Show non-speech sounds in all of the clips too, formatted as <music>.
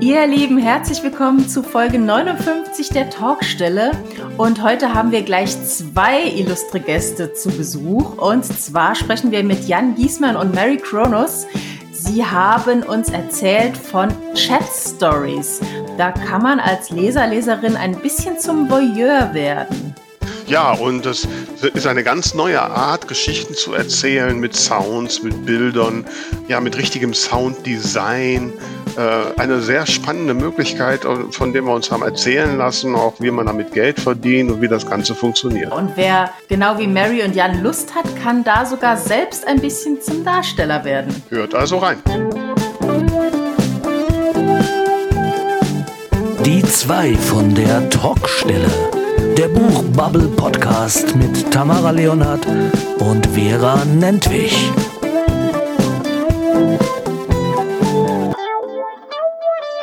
Ihr Lieben, herzlich willkommen zu Folge 59 der Talkstelle. Und heute haben wir gleich zwei illustre Gäste zu Besuch. Und zwar sprechen wir mit Jan Giesmann und Mary Kronos. Sie haben uns erzählt von Chat Stories. Da kann man als Leser, Leserin ein bisschen zum Voyeur werden. Ja, und das ist eine ganz neue Art, Geschichten zu erzählen mit Sounds, mit Bildern, ja, mit richtigem Sounddesign. Äh, eine sehr spannende Möglichkeit, von der wir uns haben erzählen lassen, auch wie man damit Geld verdient und wie das Ganze funktioniert. Und wer genau wie Mary und Jan Lust hat, kann da sogar selbst ein bisschen zum Darsteller werden. Hört also rein. Die zwei von der Talkstelle. Der Buchbubble Podcast mit Tamara Leonhardt und Vera Nentwich.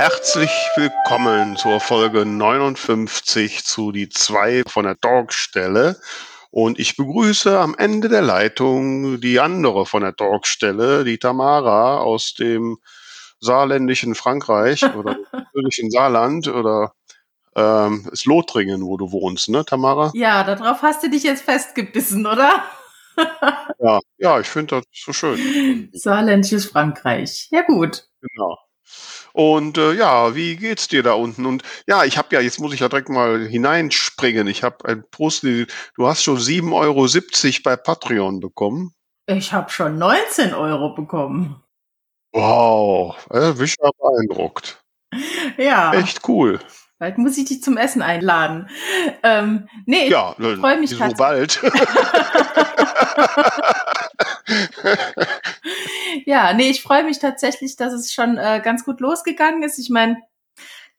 Herzlich willkommen zur Folge 59 zu die zwei von der Talkstelle. Und ich begrüße am Ende der Leitung die andere von der Talkstelle, die Tamara aus dem saarländischen Frankreich <laughs> oder natürlichen Saarland oder ähm, ist Lothringen, wo du wohnst, ne, Tamara? Ja, darauf hast du dich jetzt festgebissen, oder? ja, ja, ich finde das so schön. <laughs> Saarländisches Frankreich. Ja, gut. Genau. Und äh, ja, wie geht's dir da unten? Und ja, ich habe ja, jetzt muss ich ja direkt mal hineinspringen. Ich habe ein Post, du hast schon 7,70 Euro bei Patreon bekommen. Ich habe schon 19 Euro bekommen. Wow, äh, bin ich beeindruckt. Ja. Echt cool. Bald muss ich dich zum Essen einladen. Ähm, nee, ich ja, freue mich so bald. <laughs> ja, nee, ich freue mich tatsächlich, dass es schon äh, ganz gut losgegangen ist. Ich meine,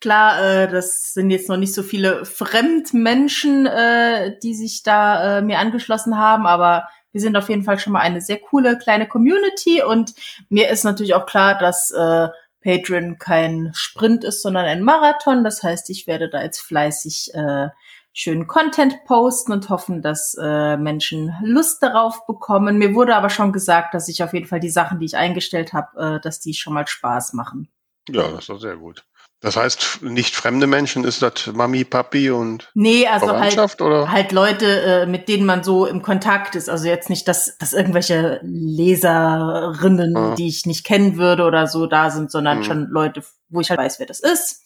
klar, äh, das sind jetzt noch nicht so viele Fremdmenschen, äh, die sich da äh, mir angeschlossen haben, aber wir sind auf jeden Fall schon mal eine sehr coole kleine Community und mir ist natürlich auch klar, dass äh, Patreon kein Sprint ist, sondern ein Marathon. Das heißt, ich werde da jetzt fleißig äh, schönen Content posten und hoffen, dass äh, Menschen Lust darauf bekommen. Mir wurde aber schon gesagt, dass ich auf jeden Fall die Sachen, die ich eingestellt habe, äh, dass die schon mal Spaß machen. Ja, das doch sehr gut. Das heißt, nicht fremde Menschen, ist das Mami, Papi und Nee, also halt, oder? halt Leute, äh, mit denen man so im Kontakt ist. Also jetzt nicht, dass, dass irgendwelche Leserinnen, ah. die ich nicht kennen würde oder so da sind, sondern mhm. schon Leute, wo ich halt weiß, wer das ist.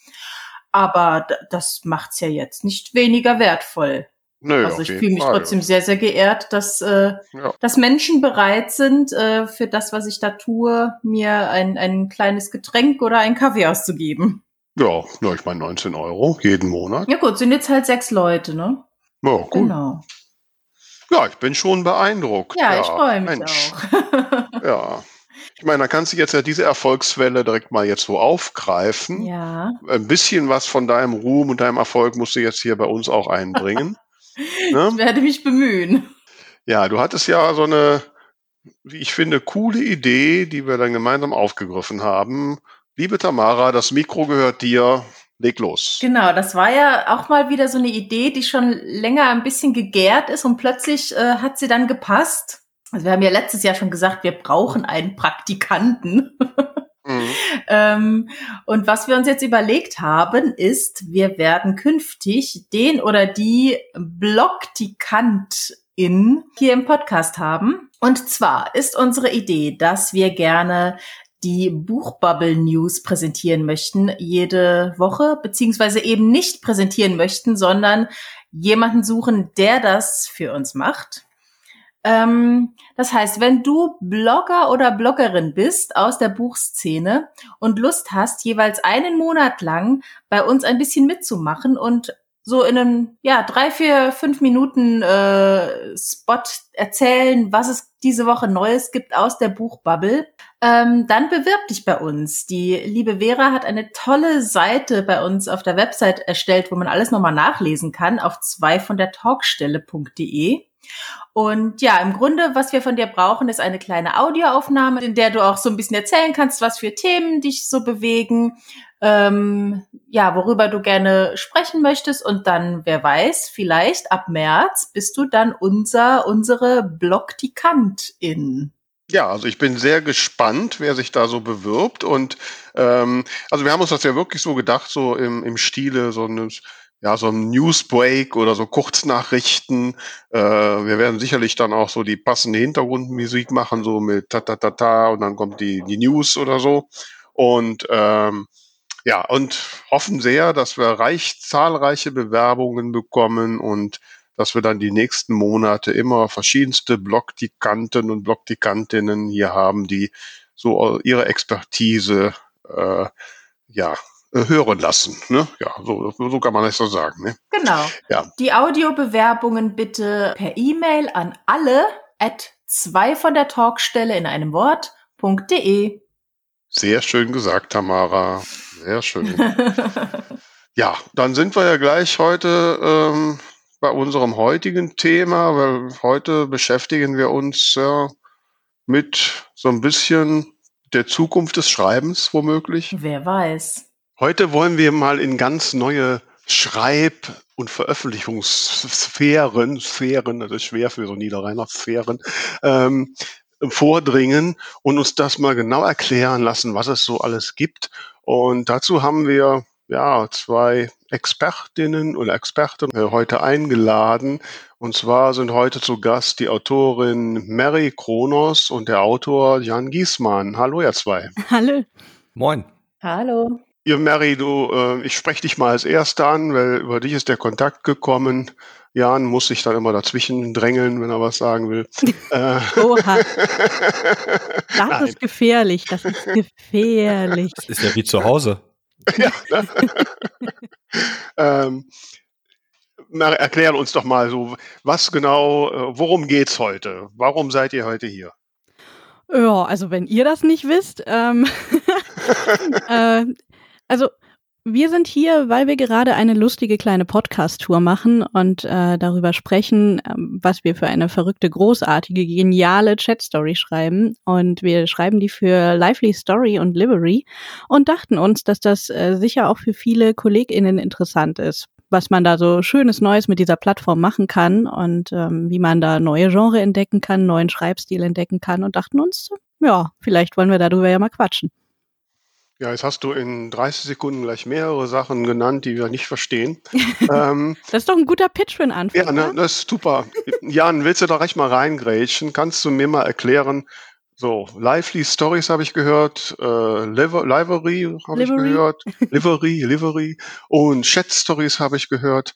Aber das macht's ja jetzt nicht weniger wertvoll. Nö, also ich fühle mich Fall, trotzdem ja. sehr, sehr geehrt, dass, äh, ja. dass Menschen bereit sind, äh, für das, was ich da tue, mir ein, ein kleines Getränk oder ein Kaffee auszugeben. Ja, ja ich meine 19 Euro jeden Monat. Ja gut, sind jetzt halt sechs Leute, ne? Ja, gut. Genau. Ja, ich bin schon beeindruckt. Ja, ja ich freue mich Mensch. auch. <laughs> ja. Ich meine, da kannst du jetzt ja diese Erfolgswelle direkt mal jetzt so aufgreifen. Ja. Ein bisschen was von deinem Ruhm und deinem Erfolg musst du jetzt hier bei uns auch einbringen. <laughs> ne? Ich werde mich bemühen. Ja, du hattest ja so eine, wie ich finde, coole Idee, die wir dann gemeinsam aufgegriffen haben, Liebe Tamara, das Mikro gehört dir. Leg los. Genau, das war ja auch mal wieder so eine Idee, die schon länger ein bisschen gegärt ist und plötzlich äh, hat sie dann gepasst. Also wir haben ja letztes Jahr schon gesagt, wir brauchen einen Praktikanten. <laughs> Mhm. ähm, und was wir uns jetzt überlegt haben, ist, wir werden künftig den oder die Blogtikantin hier im Podcast haben. Und zwar ist unsere Idee, dass wir gerne die Buchbubble News präsentieren möchten jede Woche, beziehungsweise eben nicht präsentieren möchten, sondern jemanden suchen, der das für uns macht. Ähm, das heißt, wenn du Blogger oder Bloggerin bist aus der Buchszene und Lust hast, jeweils einen Monat lang bei uns ein bisschen mitzumachen und so in einem, ja, drei, vier, fünf Minuten äh, Spot erzählen, was es diese Woche Neues gibt aus der Buchbubble, ähm, dann bewirb dich bei uns. Die liebe Vera hat eine tolle Seite bei uns auf der Website erstellt, wo man alles nochmal nachlesen kann, auf zwei von der Talkstelle.de. Und ja, im Grunde, was wir von dir brauchen, ist eine kleine Audioaufnahme, in der du auch so ein bisschen erzählen kannst, was für Themen dich so bewegen, ähm, ja, worüber du gerne sprechen möchtest. Und dann, wer weiß, vielleicht ab März bist du dann unser, unsere Blogtikantin. Ja, also ich bin sehr gespannt, wer sich da so bewirbt. Und ähm, also wir haben uns das ja wirklich so gedacht, so im, im Stile so eines ja, so ein Newsbreak oder so Kurznachrichten. Äh, wir werden sicherlich dann auch so die passende Hintergrundmusik machen, so mit ta ta ta ta und dann kommt die, die News oder so. Und ähm, ja, und hoffen sehr, dass wir reich zahlreiche Bewerbungen bekommen und dass wir dann die nächsten Monate immer verschiedenste Blogdikanten und Blogdikantinnen hier haben, die so ihre Expertise äh, ja hören lassen. Ne? Ja, so, so kann man es so sagen. Ne? Genau. Ja. Die Audiobewerbungen bitte per E-Mail an alle at zwei von der Talkstelle in einem Wort.de. Sehr schön gesagt, Tamara. Sehr schön. <laughs> ja, dann sind wir ja gleich heute ähm, bei unserem heutigen Thema, weil heute beschäftigen wir uns ja mit so ein bisschen der Zukunft des Schreibens womöglich. Wer weiß. Heute wollen wir mal in ganz neue Schreib- und Veröffentlichungssphären, Sphären, das ist schwer für so Niederrheiner Sphären, ähm, vordringen und uns das mal genau erklären lassen, was es so alles gibt. Und dazu haben wir ja zwei Expertinnen oder Experten heute eingeladen. Und zwar sind heute zu Gast die Autorin Mary Kronos und der Autor Jan Giesmann. Hallo, ihr zwei. Hallo. Moin. Hallo. Ihr Mary, du, äh, ich spreche dich mal als Erster an, weil über dich ist der Kontakt gekommen. Jan muss sich dann immer dazwischen drängeln, wenn er was sagen will. <laughs> Äh. Oha. <laughs> Das Nein. ist gefährlich, das ist gefährlich. Das ist ja wie zu Hause. <laughs> ja, ne? ähm, erklären uns doch mal so, was genau, äh, worum geht's heute? Warum seid ihr heute hier? Ja, also wenn ihr das nicht wisst, ähm, äh, also wir sind hier, weil wir gerade eine lustige kleine Podcast-Tour machen und äh, darüber sprechen, ähm, was wir für eine verrückte, großartige, geniale Chat-Story schreiben. Und wir schreiben die für Lively Story und Livery und dachten uns, dass das äh, sicher auch für viele KollegInnen interessant ist, was man da so schönes Neues mit dieser Plattform machen kann und ähm, wie man da neue Genre entdecken kann, neuen Schreibstil entdecken kann und dachten uns, ja, vielleicht wollen wir darüber ja mal quatschen. Ja, jetzt hast du in 30 Sekunden gleich mehrere Sachen genannt, die wir nicht verstehen. <laughs> ähm, das ist doch ein guter Pitch für einen Anfang. Ja, ne, das ist super. Jan, willst du da recht mal reingrätschen? Kannst du mir mal erklären, so, Lively Stories habe ich gehört, äh, Livery habe ich gehört, Livery, Livery und Chat Stories habe ich gehört.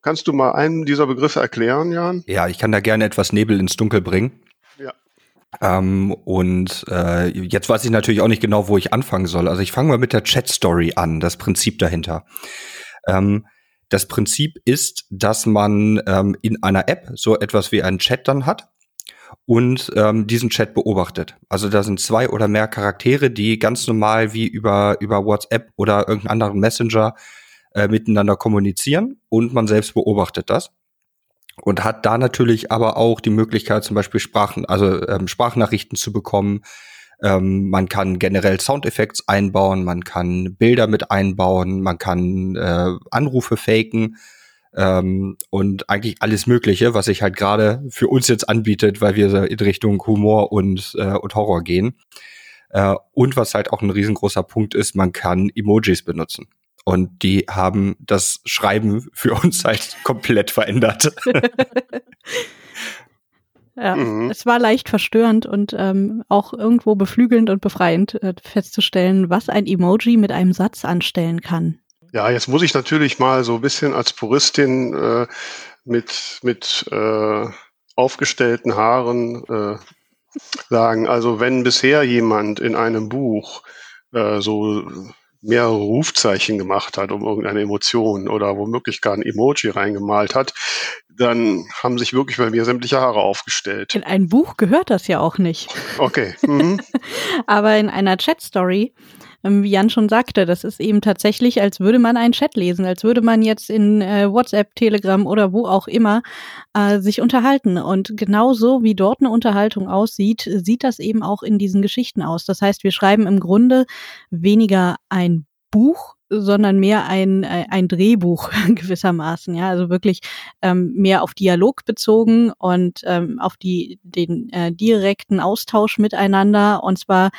Kannst du mal einen dieser Begriffe erklären, Jan? Ja, ich kann da gerne etwas Nebel ins Dunkel bringen. Ähm, und äh, jetzt weiß ich natürlich auch nicht genau, wo ich anfangen soll. Also ich fange mal mit der Chat-Story an, das Prinzip dahinter. Ähm, das Prinzip ist, dass man ähm, in einer App so etwas wie einen Chat dann hat und ähm, diesen Chat beobachtet. Also da sind zwei oder mehr Charaktere, die ganz normal wie über, über WhatsApp oder irgendeinen anderen Messenger äh, miteinander kommunizieren und man selbst beobachtet das und hat da natürlich aber auch die Möglichkeit, zum Beispiel Sprachen, also ähm, Sprachnachrichten zu bekommen. Ähm, man kann generell Soundeffekte einbauen, man kann Bilder mit einbauen, man kann äh, Anrufe faken ähm, und eigentlich alles Mögliche, was sich halt gerade für uns jetzt anbietet, weil wir in Richtung Humor und, äh, und Horror gehen. Äh, und was halt auch ein riesengroßer Punkt ist, man kann Emojis benutzen. Und die haben das Schreiben für uns halt komplett verändert. <laughs> <laughs> ja, mhm. es war leicht verstörend und ähm, auch irgendwo beflügelnd und befreiend äh, festzustellen, was ein Emoji mit einem Satz anstellen kann. Ja, jetzt muss ich natürlich mal so ein bisschen als Puristin äh, mit, mit äh, aufgestellten Haaren äh, sagen, also wenn bisher jemand in einem Buch äh, so mehrere Rufzeichen gemacht hat, um irgendeine Emotion oder womöglich gar ein Emoji reingemalt hat, dann haben sich wirklich bei mir sämtliche Haare aufgestellt. In ein Buch gehört das ja auch nicht. Okay. Mhm. <laughs> Aber in einer Chat-Story ähm, wie Jan schon sagte, das ist eben tatsächlich, als würde man einen Chat lesen, als würde man jetzt in äh, WhatsApp, Telegram oder wo auch immer äh, sich unterhalten. Und genauso wie dort eine Unterhaltung aussieht, sieht das eben auch in diesen Geschichten aus. Das heißt, wir schreiben im Grunde weniger ein Buch, sondern mehr ein, äh, ein Drehbuch <laughs> gewissermaßen, ja, also wirklich ähm, mehr auf Dialog bezogen und ähm, auf die, den äh, direkten Austausch miteinander und zwar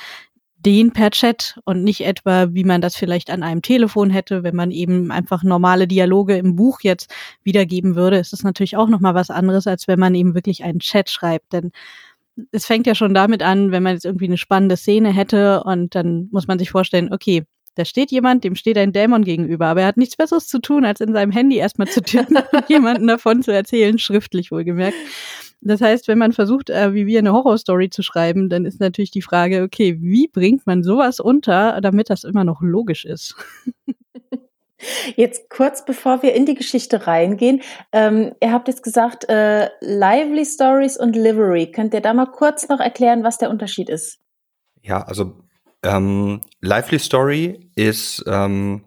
den per Chat und nicht etwa, wie man das vielleicht an einem Telefon hätte, wenn man eben einfach normale Dialoge im Buch jetzt wiedergeben würde, ist es natürlich auch nochmal was anderes, als wenn man eben wirklich einen Chat schreibt, denn es fängt ja schon damit an, wenn man jetzt irgendwie eine spannende Szene hätte und dann muss man sich vorstellen, okay, da steht jemand, dem steht ein Dämon gegenüber, aber er hat nichts Besseres zu tun, als in seinem Handy erstmal zu tippen <laughs> und jemanden davon zu erzählen, schriftlich wohlgemerkt. Das heißt, wenn man versucht, äh, wie wir eine Horrorstory zu schreiben, dann ist natürlich die Frage, okay, wie bringt man sowas unter, damit das immer noch logisch ist? Jetzt kurz bevor wir in die Geschichte reingehen, ähm, ihr habt jetzt gesagt, äh, Lively Stories und Livery. Könnt ihr da mal kurz noch erklären, was der Unterschied ist? Ja, also ähm, Lively Story ist, ähm,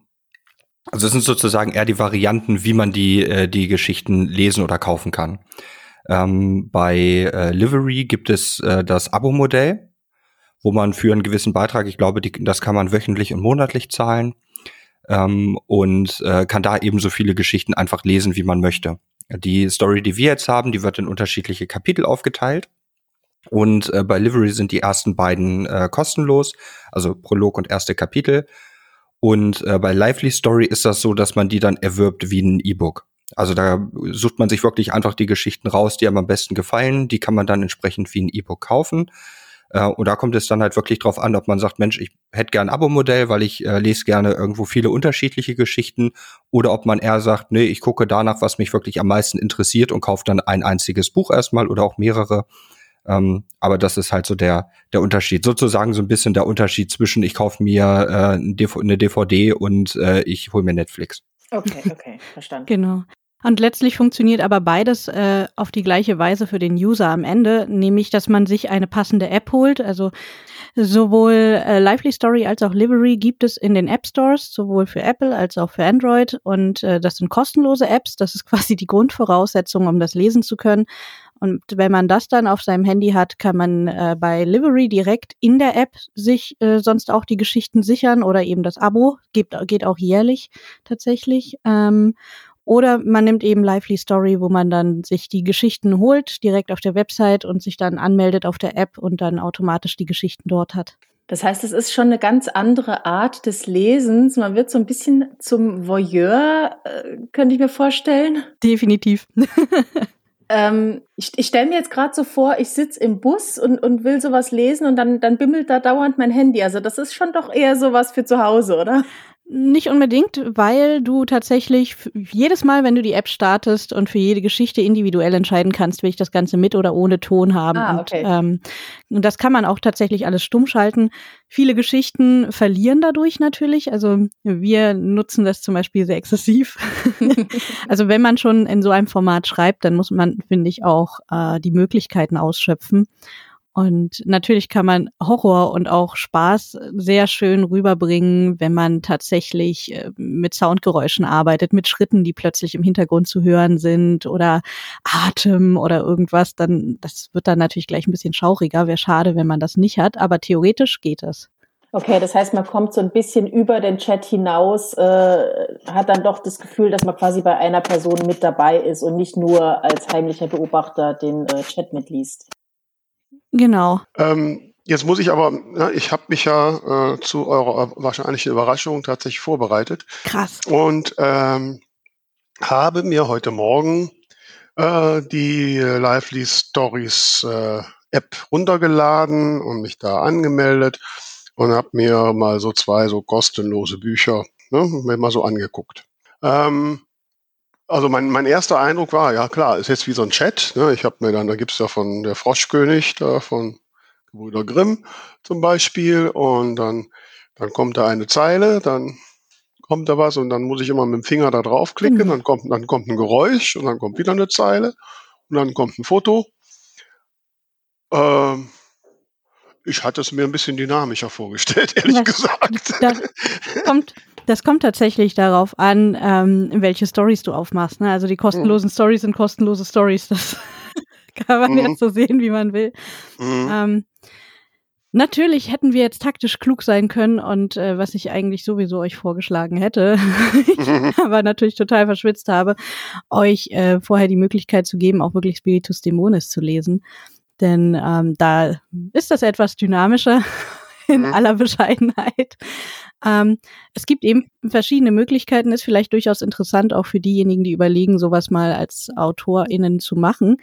also es sind sozusagen eher die Varianten, wie man die, äh, die Geschichten lesen oder kaufen kann. Ähm, bei äh, Livery gibt es äh, das Abo-Modell, wo man für einen gewissen Beitrag, ich glaube, die, das kann man wöchentlich und monatlich zahlen ähm, und äh, kann da eben so viele Geschichten einfach lesen, wie man möchte. Die Story, die wir jetzt haben, die wird in unterschiedliche Kapitel aufgeteilt. Und äh, bei Livery sind die ersten beiden äh, kostenlos, also Prolog und erste Kapitel. Und äh, bei Lively Story ist das so, dass man die dann erwirbt wie ein E-Book. Also da sucht man sich wirklich einfach die Geschichten raus, die einem am besten gefallen. Die kann man dann entsprechend wie ein E-Book kaufen. Äh, und da kommt es dann halt wirklich drauf an, ob man sagt, Mensch, ich hätte gern ein Abo-Modell, weil ich äh, lese gerne irgendwo viele unterschiedliche Geschichten. Oder ob man eher sagt, nee, ich gucke danach, was mich wirklich am meisten interessiert und kaufe dann ein einziges Buch erstmal oder auch mehrere. Ähm, aber das ist halt so der, der Unterschied. Sozusagen so ein bisschen der Unterschied zwischen, ich kaufe mir äh, eine DVD und äh, ich hole mir Netflix. Okay, okay, verstanden. Genau. Und letztlich funktioniert aber beides äh, auf die gleiche Weise für den User am Ende, nämlich dass man sich eine passende App holt. Also sowohl äh, Lively Story als auch Livery gibt es in den App Stores, sowohl für Apple als auch für Android. Und äh, das sind kostenlose Apps. Das ist <laughs> quasi die Grundvoraussetzung, um das lesen zu können. Und wenn man das dann auf seinem Handy hat, kann man äh, bei Livery direkt in der App sich äh, sonst auch die Geschichten sichern oder eben das Abo, geht, geht auch jährlich tatsächlich. Ähm, oder man nimmt eben Lively Story, wo man dann sich die Geschichten holt, direkt auf der Website und sich dann anmeldet auf der App und dann automatisch die Geschichten dort hat. Das heißt, es ist schon eine ganz andere Art des Lesens. Man wird so ein bisschen zum Voyeur, äh, könnte ich mir vorstellen. Definitiv. <laughs> ähm, ich, ich stelle mir jetzt gerade so vor, ich sitze im Bus und, und will sowas lesen und dann, dann bimmelt da dauernd mein Handy. Also das ist schon doch eher sowas für zu Hause, oder? Nicht unbedingt, weil du tatsächlich jedes Mal, wenn du die App startest und für jede Geschichte individuell entscheiden kannst, will ich das Ganze mit oder ohne Ton haben. Ah, okay. und, ähm, und das kann man auch tatsächlich alles stumm schalten. Viele Geschichten verlieren dadurch natürlich. Also wir nutzen das zum Beispiel sehr exzessiv. <laughs> also wenn man schon in so einem Format schreibt, dann muss man, finde ich, auch äh, die Möglichkeiten ausschöpfen. Und natürlich kann man Horror und auch Spaß sehr schön rüberbringen, wenn man tatsächlich äh, mit Soundgeräuschen arbeitet, mit Schritten, die plötzlich im Hintergrund zu hören sind oder Atem oder irgendwas. Dann, das wird dann natürlich gleich ein bisschen schauriger. Wäre schade, wenn man das nicht hat, aber theoretisch geht es. Okay, das heißt, man kommt so ein bisschen über den Chat hinaus, äh, hat dann doch das Gefühl, dass man quasi bei einer Person mit dabei ist und nicht nur als heimlicher Beobachter den äh, Chat mitliest. Genau. Ähm, jetzt muss ich aber, ja, ich habe mich ja äh, zu eurer wahrscheinlichen Überraschung tatsächlich vorbereitet. Krass. Und ähm, habe mir heute Morgen äh, die Lively Stories äh, App runtergeladen und mich da angemeldet und habe mir mal so zwei so kostenlose Bücher ne, mir mal so angeguckt. Ähm, also mein, mein erster Eindruck war, ja klar, ist jetzt wie so ein Chat. Ne? Ich habe mir dann, da gibt's ja von der Froschkönig, da von Brüder Grimm zum Beispiel, und dann, dann kommt da eine Zeile, dann kommt da was und dann muss ich immer mit dem Finger da draufklicken, mhm. dann kommt, dann kommt ein Geräusch und dann kommt wieder eine Zeile und dann kommt ein Foto. Ähm, ich hatte es mir ein bisschen dynamischer vorgestellt, <laughs> ehrlich das, gesagt. Das kommt, das kommt tatsächlich darauf an, ähm, welche Stories du aufmachst. Ne? Also die kostenlosen mhm. Stories sind kostenlose Stories. Das <laughs> kann man mhm. jetzt so sehen, wie man will. Mhm. Ähm, Natürlich hätten wir jetzt taktisch klug sein können und äh, was ich eigentlich sowieso euch vorgeschlagen hätte, <laughs> <laughs> aber natürlich total verschwitzt habe, euch äh, vorher die Möglichkeit zu geben, auch wirklich Spiritus Dämonis zu lesen. Denn ähm, da ist das etwas dynamischer in mhm. aller Bescheidenheit. Ähm, es gibt eben verschiedene Möglichkeiten, ist vielleicht durchaus interessant auch für diejenigen, die überlegen, sowas mal als AutorInnen zu machen.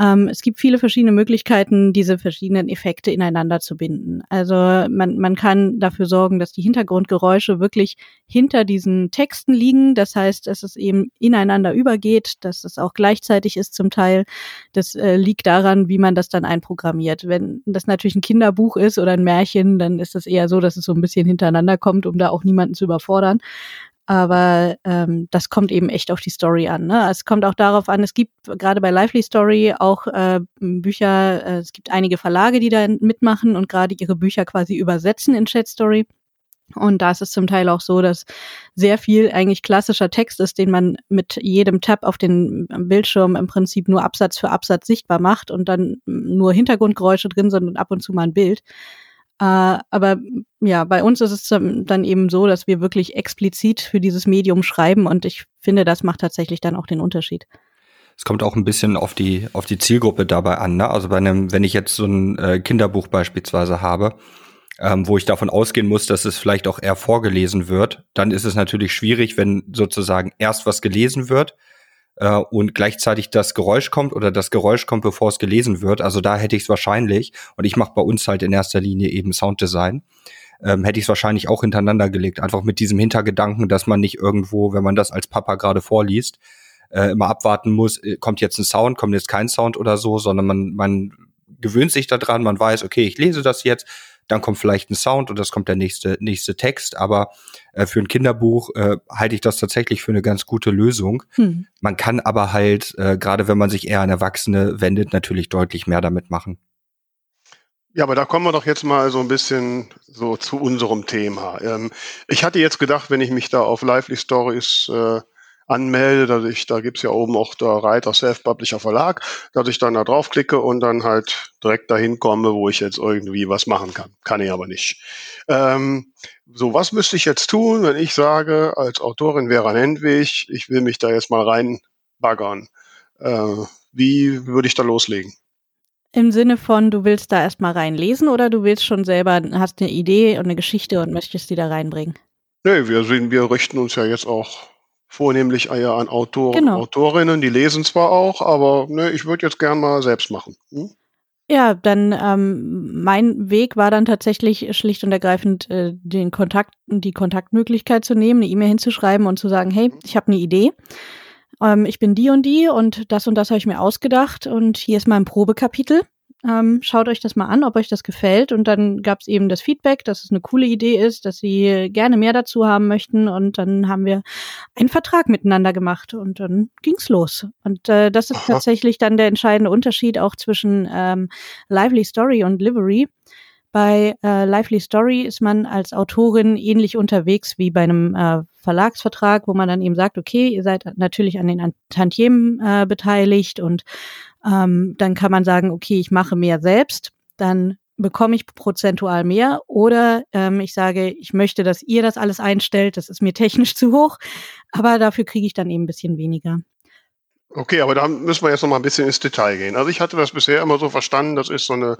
Ähm, es gibt viele verschiedene Möglichkeiten, diese verschiedenen Effekte ineinander zu binden. Also man, man kann dafür sorgen, dass die Hintergrundgeräusche wirklich hinter diesen Texten liegen. Das heißt, dass es eben ineinander übergeht, dass es auch gleichzeitig ist zum Teil. Das äh, liegt daran, wie man das dann einprogrammiert. Wenn das natürlich ein Kinderbuch ist oder ein Märchen, dann ist es eher so, dass es so ein bisschen hintereinander kommt, um da auch niemanden zu überfordern. Aber ähm, das kommt eben echt auf die Story an. Ne? Es kommt auch darauf an, es gibt gerade bei Lively Story auch äh, Bücher, äh, es gibt einige Verlage, die da mitmachen und gerade ihre Bücher quasi übersetzen in Chat Story. Und da ist es zum Teil auch so, dass sehr viel eigentlich klassischer Text ist, den man mit jedem Tab auf den Bildschirm im Prinzip nur Absatz für Absatz sichtbar macht und dann nur Hintergrundgeräusche drin sind und ab und zu mal ein Bild. Äh, aber ja, bei uns ist es dann eben so, dass wir wirklich explizit für dieses Medium schreiben und ich finde, das macht tatsächlich dann auch den Unterschied. Es kommt auch ein bisschen auf die auf die Zielgruppe dabei an. Ne? Also bei einem, wenn ich jetzt so ein äh, Kinderbuch beispielsweise habe, ähm, wo ich davon ausgehen muss, dass es vielleicht auch eher vorgelesen wird, dann ist es natürlich schwierig, wenn sozusagen erst was gelesen wird äh, und gleichzeitig das Geräusch kommt oder das Geräusch kommt, bevor es gelesen wird. Also da hätte ich es wahrscheinlich, und ich mache bei uns halt in erster Linie eben Sounddesign, ähm, hätte ich es wahrscheinlich auch hintereinander gelegt. Einfach mit diesem Hintergedanken, dass man nicht irgendwo, wenn man das als Papa gerade vorliest, äh, immer abwarten muss, äh, kommt jetzt ein Sound, kommt jetzt kein Sound oder so, sondern man, man gewöhnt sich daran, man weiß, okay, ich lese das jetzt, dann kommt vielleicht ein Sound und das kommt der nächste, nächste Text. Aber äh, für ein Kinderbuch äh, halte ich das tatsächlich für eine ganz gute Lösung. Hm. Man kann aber halt, äh, gerade wenn man sich eher an Erwachsene wendet, natürlich deutlich mehr damit machen. Ja, aber da kommen wir doch jetzt mal so ein bisschen so zu unserem Thema. Ähm, ich hatte jetzt gedacht, wenn ich mich da auf Lively Stories äh, anmelde, dass ich, da gibt's ja oben auch der Reiter Self-Publisher Verlag, dass ich dann da draufklicke und dann halt direkt dahin komme, wo ich jetzt irgendwie was machen kann. Kann ich aber nicht. Ähm, so, was müsste ich jetzt tun, wenn ich sage, als Autorin Vera Nendwig, ich will mich da jetzt mal reinbaggern? Äh, wie würde ich da loslegen? Im Sinne von, du willst da erstmal reinlesen oder du willst schon selber, hast eine Idee und eine Geschichte und möchtest die da reinbringen? Nee, wir, sehen, wir richten uns ja jetzt auch vornehmlich eher an Autoren genau. Autorinnen, die lesen zwar auch, aber ne, ich würde jetzt gern mal selbst machen. Hm? Ja, dann ähm, mein Weg war dann tatsächlich schlicht und ergreifend äh, den Kontakt, die Kontaktmöglichkeit zu nehmen, eine E-Mail hinzuschreiben und zu sagen, hey, ich habe eine Idee. Ähm, ich bin die und die und das und das habe ich mir ausgedacht und hier ist mein Probekapitel. Ähm, schaut euch das mal an, ob euch das gefällt. Und dann gab es eben das Feedback, dass es eine coole Idee ist, dass sie gerne mehr dazu haben möchten. Und dann haben wir einen Vertrag miteinander gemacht und dann ging's los. Und äh, das ist Aha. tatsächlich dann der entscheidende Unterschied auch zwischen ähm, Lively Story und Livery. Bei äh, Lively Story ist man als Autorin ähnlich unterwegs wie bei einem äh, Verlagsvertrag, wo man dann eben sagt, okay, ihr seid natürlich an den Tantiemen äh, beteiligt und ähm, dann kann man sagen, okay, ich mache mehr selbst, dann bekomme ich prozentual mehr oder ähm, ich sage, ich möchte, dass ihr das alles einstellt, das ist mir technisch <laughs> zu hoch, aber dafür kriege ich dann eben ein bisschen weniger. Okay, aber da müssen wir jetzt noch mal ein bisschen ins Detail gehen. Also ich hatte das bisher immer so verstanden, das ist so eine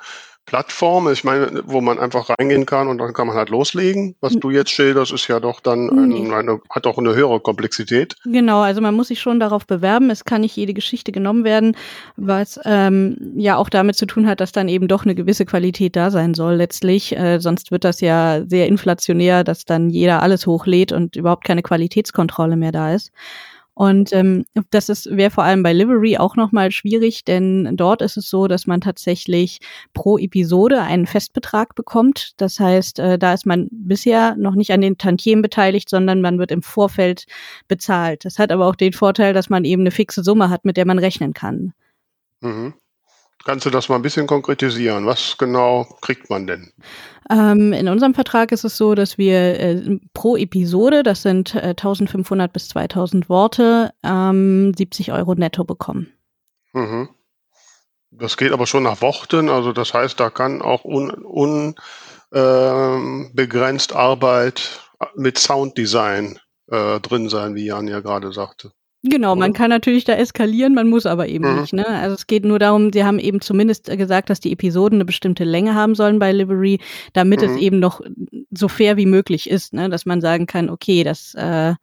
Plattform, ich meine, wo man einfach reingehen kann und dann kann man halt loslegen. Was du jetzt schilderst, ist ja doch dann ein, eine, hat auch eine höhere Komplexität. Genau, also man muss sich schon darauf bewerben. Es kann nicht jede Geschichte genommen werden, was ähm, ja auch damit zu tun hat, dass dann eben doch eine gewisse Qualität da sein soll letztlich. Äh, sonst wird das ja sehr inflationär, dass dann jeder alles hochlädt und überhaupt keine Qualitätskontrolle mehr da ist. Und ähm, das ist wäre vor allem bei Livery auch nochmal schwierig, denn dort ist es so, dass man tatsächlich pro Episode einen Festbetrag bekommt. Das heißt, äh, da ist man bisher noch nicht an den Tantiemen beteiligt, sondern man wird im Vorfeld bezahlt. Das hat aber auch den Vorteil, dass man eben eine fixe Summe hat, mit der man rechnen kann. Mhm. Kannst du das mal ein bisschen konkretisieren? Was genau kriegt man denn? Ähm, in unserem Vertrag ist es so, dass wir äh, pro Episode, das sind äh, 1500 bis 2000 Worte, ähm, 70 Euro netto bekommen. Mhm. Das geht aber schon nach Worten, also das heißt, da kann auch unbegrenzt un, äh, Arbeit mit Sounddesign äh, drin sein, wie Jan ja gerade sagte. Genau, man kann natürlich da eskalieren, man muss aber eben mhm. nicht. Ne? Also es geht nur darum, sie haben eben zumindest gesagt, dass die Episoden eine bestimmte Länge haben sollen bei Livery, damit mhm. es eben noch so fair wie möglich ist, ne? dass man sagen kann, okay, das, äh,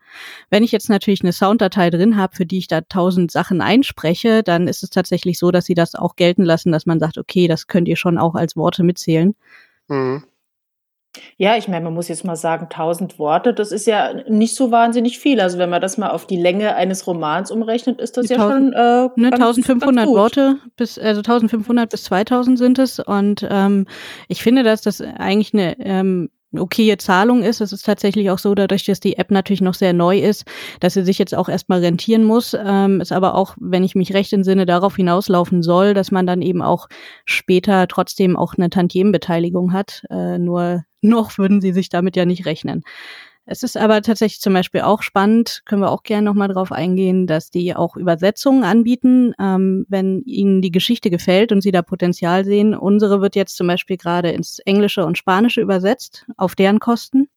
wenn ich jetzt natürlich eine Sounddatei drin habe, für die ich da tausend Sachen einspreche, dann ist es tatsächlich so, dass sie das auch gelten lassen, dass man sagt, okay, das könnt ihr schon auch als Worte mitzählen. Mhm. Ja, ich meine, man muss jetzt mal sagen, 1000 Worte, das ist ja nicht so wahnsinnig viel. Also wenn man das mal auf die Länge eines Romans umrechnet, ist das ja schon äh, ne, ganz, 1500 ganz Worte bis also 1500 bis 2000 sind es und ähm, ich finde, dass das eigentlich eine ähm, okaye Zahlung ist. Es ist tatsächlich auch so, dadurch, dass die App natürlich noch sehr neu ist, dass sie sich jetzt auch erstmal rentieren muss. Ähm, ist aber auch, wenn ich mich recht entsinne, darauf hinauslaufen soll, dass man dann eben auch später trotzdem auch eine Tantiemenbeteiligung hat. Äh, nur noch würden sie sich damit ja nicht rechnen. Es ist aber tatsächlich zum Beispiel auch spannend, können wir auch gerne nochmal drauf eingehen, dass die auch Übersetzungen anbieten, ähm, wenn ihnen die Geschichte gefällt und sie da Potenzial sehen. Unsere wird jetzt zum Beispiel gerade ins Englische und Spanische übersetzt, auf deren Kosten.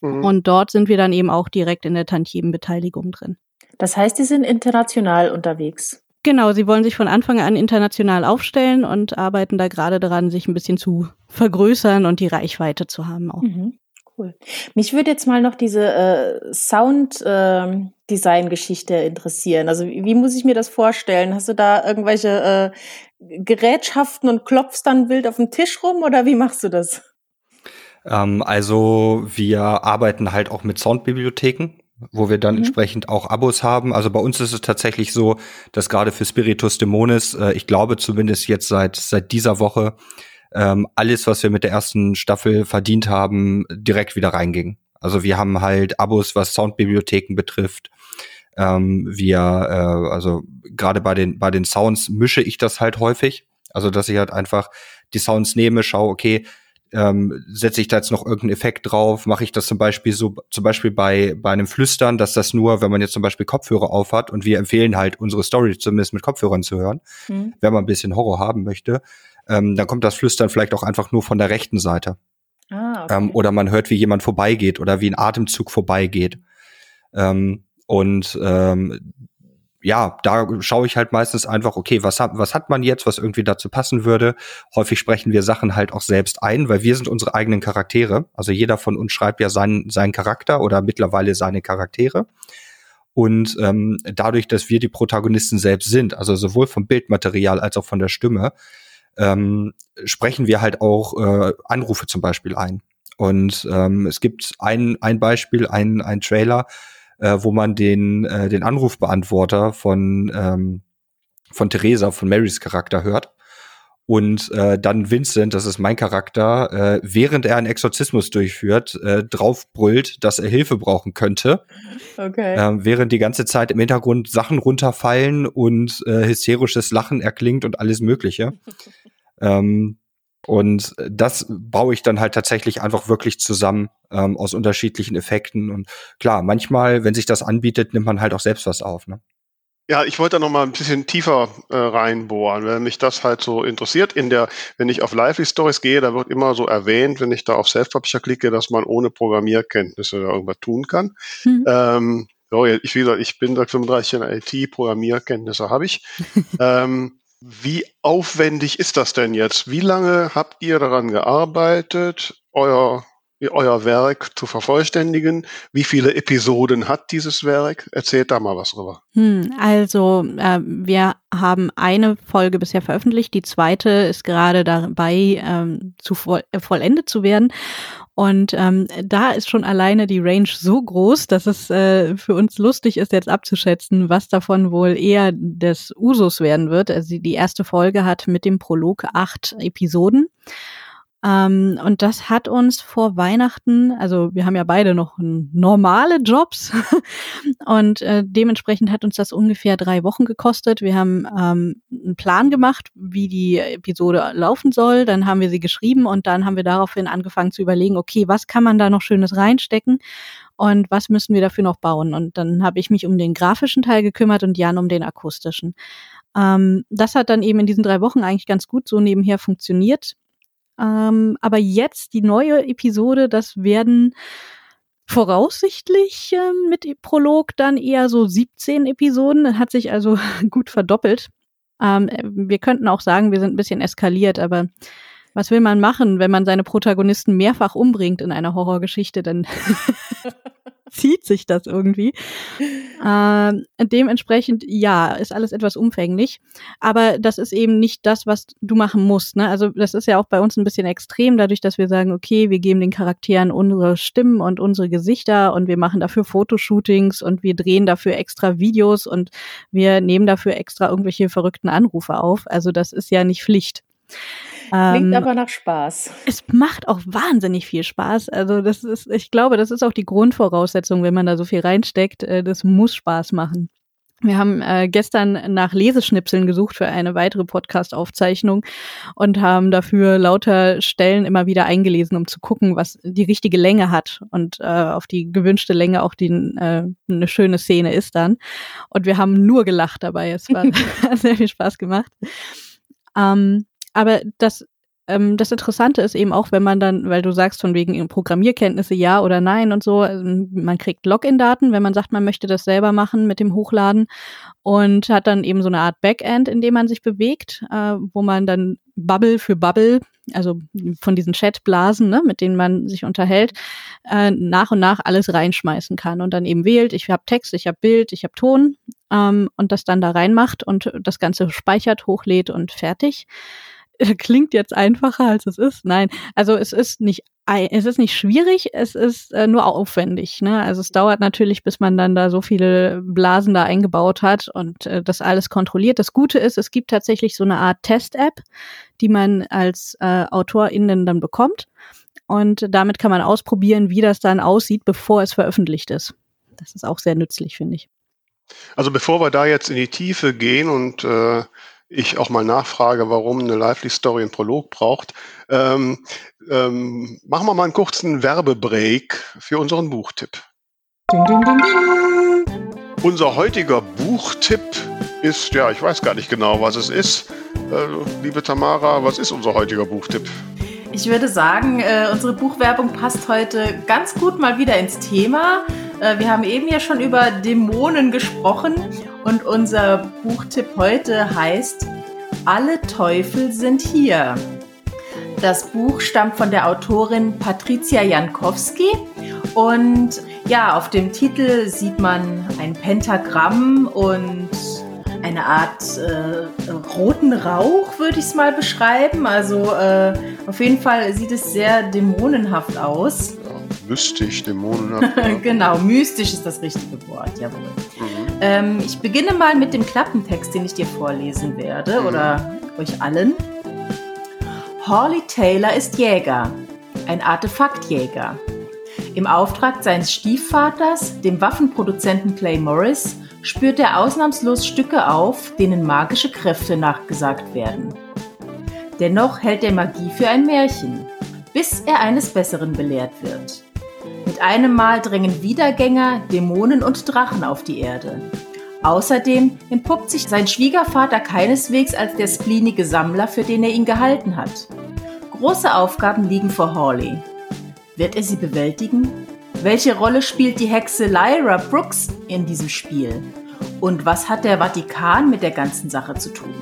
Mhm. Und dort sind wir dann eben auch direkt in der Tantiemenbeteiligung drin. Das heißt, die sind international unterwegs. Genau, sie wollen sich von Anfang an international aufstellen und arbeiten da gerade daran, sich ein bisschen zu vergrößern und die Reichweite zu haben auch. Mhm. Cool. Mich würde jetzt mal noch diese äh, Sound-Design-Geschichte äh, interessieren. Also wie, wie, muss ich mir das vorstellen? Hast du da irgendwelche äh, Gerätschaften und klopfst dann wild auf dem Tisch rum oder wie machst du das? Ähm, also wir arbeiten halt auch mit Soundbibliotheken wo wir dann mhm. entsprechend auch Abos haben. Also bei uns ist es tatsächlich so, dass gerade für Spiritus Dämonis, äh, ich glaube zumindest jetzt seit seit dieser Woche ähm, alles, was wir mit der ersten Staffel verdient haben, direkt wieder reinging. Also wir haben halt Abos, was Soundbibliotheken betrifft. Ähm, wir, äh, also gerade bei den bei den Sounds mische ich das halt häufig. Also dass ich halt einfach die Sounds nehme, schaue, okay, ähm, setze ich da jetzt noch irgendeinen Effekt drauf? Mache ich das zum Beispiel so, zum Beispiel bei, bei einem Flüstern, dass das nur, wenn man jetzt zum Beispiel Kopfhörer aufhat und wir empfehlen halt, unsere Story zumindest mit Kopfhörern zu hören, mhm. wenn man ein bisschen Horror haben möchte, ähm, dann kommt das Flüstern vielleicht auch einfach nur von der rechten Seite. Ah, okay. ähm, oder man hört, wie jemand vorbeigeht oder wie ein Atemzug vorbeigeht. Ähm, und ähm, ja, da schaue ich halt meistens einfach, okay, was hat, was hat man jetzt, was irgendwie dazu passen würde. Häufig sprechen wir Sachen halt auch selbst ein, weil wir sind unsere eigenen Charaktere. Also jeder von uns schreibt ja seinen, seinen Charakter oder mittlerweile seine Charaktere. Und ähm, dadurch, dass wir die Protagonisten selbst sind, also sowohl vom Bildmaterial als auch von der Stimme, ähm, sprechen wir halt auch äh, Anrufe zum Beispiel ein. Und ähm, es gibt ein, ein Beispiel, ein, ein Trailer, äh, wo man den, äh, den Anrufbeantworter von, ähm, von Theresa, von Marys Charakter hört und äh, dann Vincent, das ist mein Charakter, äh, während er einen Exorzismus durchführt, äh, draufbrüllt, dass er Hilfe brauchen könnte. Okay. Äh, während die ganze Zeit im Hintergrund Sachen runterfallen und äh, hysterisches Lachen erklingt und alles Mögliche. <laughs> ähm, und das baue ich dann halt tatsächlich einfach wirklich zusammen ähm, aus unterschiedlichen Effekten. Und klar, manchmal, wenn sich das anbietet, nimmt man halt auch selbst was auf. Ne? Ja, ich wollte da noch mal ein bisschen tiefer äh, reinbohren, weil mich das halt so interessiert. In der, wenn ich auf Lively Stories gehe, da wird immer so erwähnt, wenn ich da auf Self-Publisher klicke, dass man ohne Programmierkenntnisse irgendwas tun kann. Mhm. Ähm, so, ich, wie gesagt, ich bin seit 35 Jahren IT, Programmierkenntnisse habe ich. <laughs> ähm, wie aufwendig ist das denn jetzt? Wie lange habt ihr daran gearbeitet, euer euer Werk zu vervollständigen. Wie viele Episoden hat dieses Werk? Erzählt da mal was drüber. Hm, also äh, wir haben eine Folge bisher veröffentlicht, die zweite ist gerade dabei ähm, zu voll, äh, vollendet zu werden. Und ähm, da ist schon alleine die Range so groß, dass es äh, für uns lustig ist, jetzt abzuschätzen, was davon wohl eher des Usus werden wird. Also die erste Folge hat mit dem Prolog acht Episoden. Ähm, und das hat uns vor Weihnachten, also wir haben ja beide noch normale Jobs <laughs> und äh, dementsprechend hat uns das ungefähr drei Wochen gekostet. Wir haben ähm, einen Plan gemacht, wie die Episode laufen soll. Dann haben wir sie geschrieben und dann haben wir daraufhin angefangen zu überlegen, okay, was kann man da noch Schönes reinstecken? und was müssen wir dafür noch bauen? Und dann habe ich mich um den grafischen Teil gekümmert und Jan um den akustischen. Ähm, das hat dann eben in diesen drei Wochen eigentlich ganz gut so nebenher funktioniert. Ähm, aber jetzt die neue Episode, das werden voraussichtlich äh, mit Prolog dann eher so 17 Episoden. Hat sich also <laughs> gut verdoppelt. Ähm, wir könnten auch sagen, wir sind ein bisschen eskaliert, aber was will man machen, wenn man seine Protagonisten mehrfach umbringt in einer Horrorgeschichte? Dann <laughs> zieht sich das irgendwie. Äh, dementsprechend, ja, ist alles etwas umfänglich. Aber das ist eben nicht das, was du machen musst. Ne? Also das ist ja auch bei uns ein bisschen extrem, dadurch, dass wir sagen, okay, wir geben den Charakteren unsere Stimmen und unsere Gesichter und wir machen dafür Fotoshootings und wir drehen dafür extra Videos und wir nehmen dafür extra irgendwelche verrückten Anrufe auf. Also das ist ja nicht Pflicht. Klingt ähm, aber nach Spaß. Es macht auch wahnsinnig viel Spaß. Also das ist, ich glaube, das ist auch die Grundvoraussetzung, wenn man da so viel reinsteckt. Äh, das muss Spaß machen. Wir haben äh, gestern nach Leseschnipseln gesucht für eine weitere Podcast-Aufzeichnung und haben dafür lauter Stellen immer wieder eingelesen, um zu gucken, was die richtige Länge hat und äh, auf die gewünschte Länge auch die, äh, eine schöne Szene ist dann. Und wir haben nur gelacht dabei. Es war <laughs> <laughs> sehr viel Spaß gemacht. Ähm, aber das ähm, das Interessante ist eben auch, wenn man dann, weil du sagst von wegen Programmierkenntnisse ja oder nein und so, also man kriegt Login-Daten, wenn man sagt, man möchte das selber machen mit dem Hochladen und hat dann eben so eine Art Backend, in dem man sich bewegt, äh, wo man dann Bubble für Bubble, also von diesen Chatblasen, ne, mit denen man sich unterhält, äh, nach und nach alles reinschmeißen kann und dann eben wählt, ich habe Text, ich habe Bild, ich habe Ton ähm, und das dann da reinmacht und das Ganze speichert, hochlädt und fertig. <laughs> klingt jetzt einfacher als es ist. Nein, also es ist nicht es ist nicht schwierig, es ist äh, nur aufwendig. Ne? Also es dauert natürlich, bis man dann da so viele Blasen da eingebaut hat und äh, das alles kontrolliert. Das Gute ist, es gibt tatsächlich so eine Art Test-App, die man als äh, AutorInnen dann bekommt. Und damit kann man ausprobieren, wie das dann aussieht, bevor es veröffentlicht ist. Das ist auch sehr nützlich, finde ich. Also bevor wir da jetzt in die Tiefe gehen und äh, ich auch mal nachfrage, warum eine Lively Story einen Prolog braucht, ähm, ähm, machen wir mal einen kurzen Werbebreak für unseren Buchtipp. Ding, ding, ding, Unser heutiger Buchtipp ist, ja, ich weiß gar nicht genau, was es ist. Äh, liebe Tamara, was ist unser heutiger Buchtipp? Ich würde sagen, äh, unsere Buchwerbung passt heute ganz gut mal wieder ins Thema. Äh, wir haben eben ja schon über Dämonen gesprochen und unser Buchtipp heute heißt Alle Teufel sind hier. Das Buch stammt von der Autorin Patricia Jankowski und ja, auf dem Titel sieht man ein Pentagramm und eine Art äh, roten Rauch, würde ich es mal beschreiben. Also äh, auf jeden Fall sieht es sehr dämonenhaft aus. Ja, mystisch, dämonenhaft. <laughs> Genau, mystisch ist das richtige Wort, jawohl. Mhm. Ähm, ich beginne mal mit dem Klappentext, den ich dir vorlesen werde, mhm. oder euch allen. Hawley Taylor ist Jäger, ein Artefaktjäger. Im Auftrag seines Stiefvaters, dem Waffenproduzenten Clay Morris, spürt er ausnahmslos Stücke auf, denen magische Kräfte nachgesagt werden. Dennoch hält er Magie für ein Märchen, bis er eines Besseren belehrt wird. Mit einem Mal drängen Wiedergänger, Dämonen und Drachen auf die Erde. Außerdem entpuppt sich sein Schwiegervater keineswegs als der spleenige Sammler, für den er ihn gehalten hat. Große Aufgaben liegen vor Hawley. Wird er sie bewältigen? Welche Rolle spielt die Hexe Lyra Brooks in diesem Spiel? Und was hat der Vatikan mit der ganzen Sache zu tun?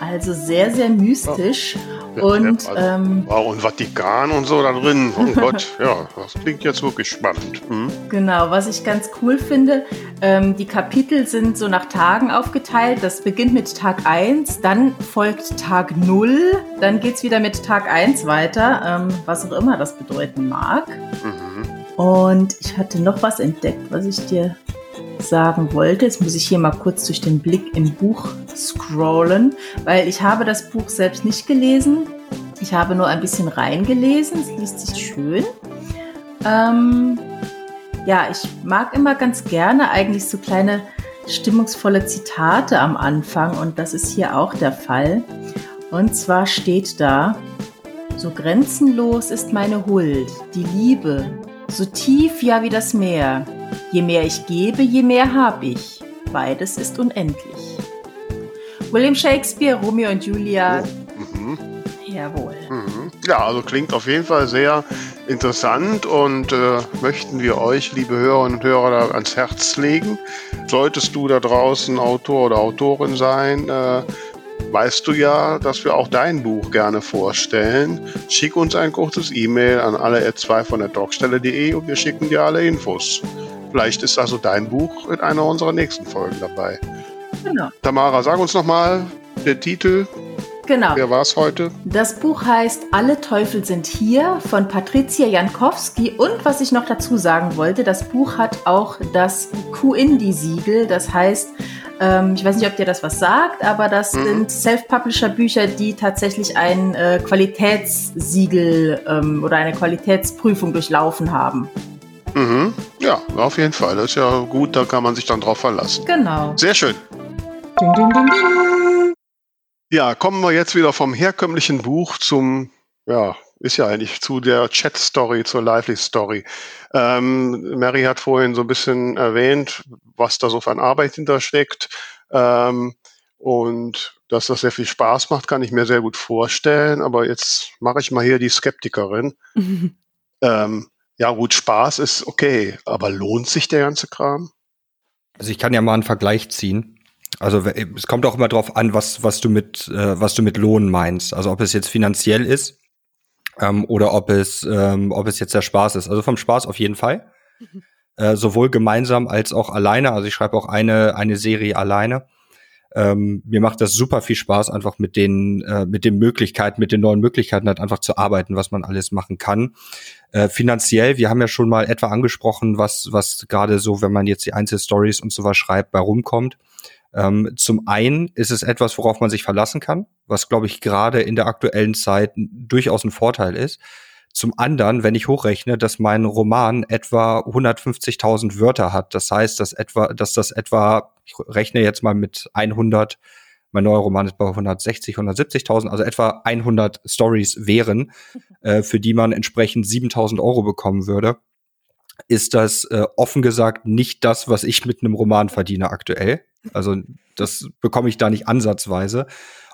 Also sehr, sehr mystisch. Und, also, ähm, wow, und Vatikan und so da drin. Oh <laughs> Gott, ja, das klingt jetzt wirklich spannend. Mhm. Genau, was ich ganz cool finde, ähm, die Kapitel sind so nach Tagen aufgeteilt. Das beginnt mit Tag 1, dann folgt Tag 0, dann geht es wieder mit Tag 1 weiter, ähm, was auch immer das bedeuten mag. Mhm. Und ich hatte noch was entdeckt, was ich dir sagen wollte. Jetzt muss ich hier mal kurz durch den Blick im Buch scrollen, weil ich habe das Buch selbst nicht gelesen. Ich habe nur ein bisschen reingelesen. Es liest sich schön. Ähm, ja, ich mag immer ganz gerne eigentlich so kleine stimmungsvolle Zitate am Anfang und das ist hier auch der Fall. Und zwar steht da, so grenzenlos ist meine Huld, die Liebe, So tief ja wie das Meer. Je mehr ich gebe, je mehr hab ich. Beides ist unendlich. William Shakespeare, Romeo und Julia. Oh. Mhm. Jawohl. Mhm. Ja, also klingt auf jeden Fall sehr interessant und äh, möchten wir euch, liebe Hörerinnen und Hörer, da ans Herz legen. Solltest du da draußen Autor oder Autorin sein, äh, weißt du ja, dass wir auch dein Buch gerne vorstellen. Schick uns ein kurzes E-Mail an alle 2 von der Talkstelle.de und wir schicken dir alle Infos. Vielleicht ist also dein Buch in einer unserer nächsten Folgen dabei. Genau. Tamara, sag uns nochmal den Titel Genau. Wer war es heute? Das Buch heißt Alle Teufel sind hier von Patricia Jankowski. Und was ich noch dazu sagen wollte, das Buch hat auch das Q-Indie-Siegel. Das heißt, ähm, ich weiß nicht, ob dir das was sagt, aber das mhm. sind Self-Publisher-Bücher, die tatsächlich ein äh, Qualitätssiegel ähm, oder eine Qualitätsprüfung durchlaufen haben. Mhm. Ja, auf jeden Fall. Das ist ja gut, da kann man sich dann drauf verlassen. Genau. Sehr schön. Ding, ding, ding, ding. Ja, kommen wir jetzt wieder vom herkömmlichen Buch zum, ja, ist ja eigentlich zu der Chat-Story, zur Lively-Story. Ähm, Mary hat vorhin so ein bisschen erwähnt, was da so für eine Arbeit hintersteckt. Ähm, und dass das sehr viel Spaß macht, kann ich mir sehr gut vorstellen. Aber jetzt mache ich mal hier die Skeptikerin. <laughs> ähm, ja, gut, Spaß ist okay, aber lohnt sich der ganze Kram? Also ich kann ja mal einen Vergleich ziehen. Also es kommt auch immer darauf an, was, was du mit, äh, was du mit Lohn meinst. Also ob es jetzt finanziell ist ähm, oder ob es, ähm, ob es jetzt der Spaß ist. Also vom Spaß auf jeden Fall. Mhm. Äh, sowohl gemeinsam als auch alleine. Also ich schreibe auch eine, eine Serie alleine. Ähm, mir macht das super viel Spaß, einfach mit den, äh, mit den Möglichkeiten, mit den neuen Möglichkeiten halt einfach zu arbeiten, was man alles machen kann. Äh, finanziell, wir haben ja schon mal etwa angesprochen, was, was gerade so, wenn man jetzt die Einzelstories und sowas schreibt, bei rumkommt. Ähm, zum einen ist es etwas, worauf man sich verlassen kann, was, glaube ich, gerade in der aktuellen Zeit durchaus ein Vorteil ist. Zum anderen, wenn ich hochrechne, dass mein Roman etwa 150.000 Wörter hat, das heißt, dass etwa, dass das etwa, ich rechne jetzt mal mit 100, mein neuer Roman ist bei 160, 170.000, also etwa 100 Stories wären, <laughs> äh, für die man entsprechend 7.000 Euro bekommen würde, ist das äh, offen gesagt nicht das, was ich mit einem Roman verdiene aktuell. Also das bekomme ich da nicht ansatzweise,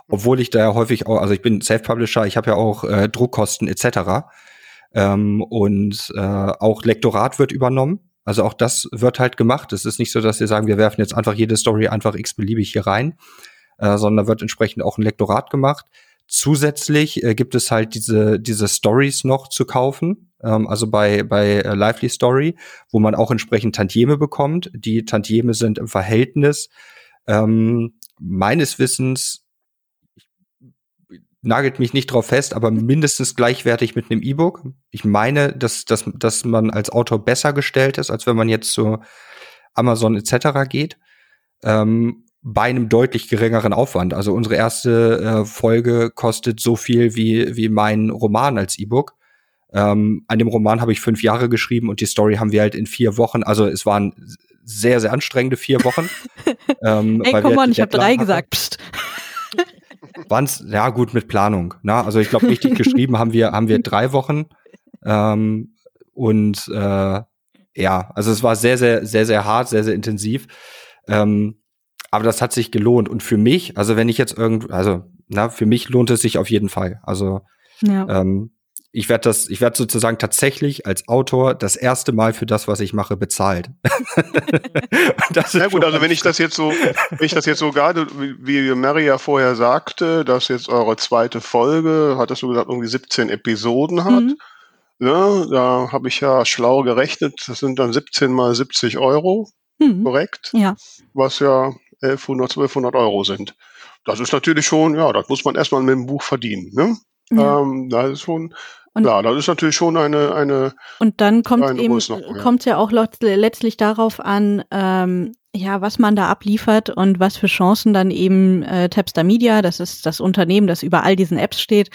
obwohl ich da ja häufig auch, also ich bin Self-Publisher, ich habe ja auch äh, Druckkosten etc. Ähm, und äh, auch Lektorat wird übernommen. Also auch das wird halt gemacht. Es ist nicht so, dass wir sagen, wir werfen jetzt einfach jede Story einfach x-beliebig hier rein, äh, sondern wird entsprechend auch ein Lektorat gemacht. Zusätzlich äh, gibt es halt diese, diese Stories noch zu kaufen, ähm, also bei, bei äh, Lively Story, wo man auch entsprechend Tantieme bekommt. Die Tantieme sind im Verhältnis ähm, meines Wissens, nagelt mich nicht drauf fest, aber mindestens gleichwertig mit einem E-Book. Ich meine, dass, dass, dass man als Autor besser gestellt ist, als wenn man jetzt zu Amazon etc. geht. Ähm, bei einem deutlich geringeren Aufwand. Also unsere erste äh, Folge kostet so viel wie, wie mein Roman als E-Book. Ähm, an dem Roman habe ich fünf Jahre geschrieben und die Story haben wir halt in vier Wochen. Also es waren sehr, sehr anstrengende vier Wochen. <laughs> ähm, Ey, komm halt ich habe drei gesagt. Psst. Waren's, ja gut, mit Planung. Na, also ich glaube, richtig geschrieben haben wir, haben wir drei Wochen. Ähm, und äh, ja, also es war sehr, sehr, sehr, sehr hart, sehr, sehr intensiv. Ähm, aber das hat sich gelohnt. Und für mich, also wenn ich jetzt irgend, also na, für mich lohnt es sich auf jeden Fall. Also ja. ähm, ich werde das, ich werde sozusagen tatsächlich als Autor das erste Mal für das, was ich mache, bezahlt. <laughs> das ja gut, also wenn ich das jetzt so, wenn ich das jetzt so gerade, wie Mary ja vorher sagte, dass jetzt eure zweite Folge, hattest du gesagt, irgendwie 17 Episoden hat. Mhm. Ja, da habe ich ja schlau gerechnet, das sind dann 17 mal 70 Euro, mhm. korrekt? Ja. Was ja 1100, 1200 Euro sind. Das ist natürlich schon, ja, das muss man erstmal mit dem Buch verdienen. Ne? Ja. Ähm, das ist schon, und, ja, das ist natürlich schon eine, eine. Und dann kommt eben, kommt ja auch letztlich darauf an, ähm, ja, was man da abliefert und was für Chancen dann eben äh, Tapster Media, das ist das Unternehmen, das über all diesen Apps steht,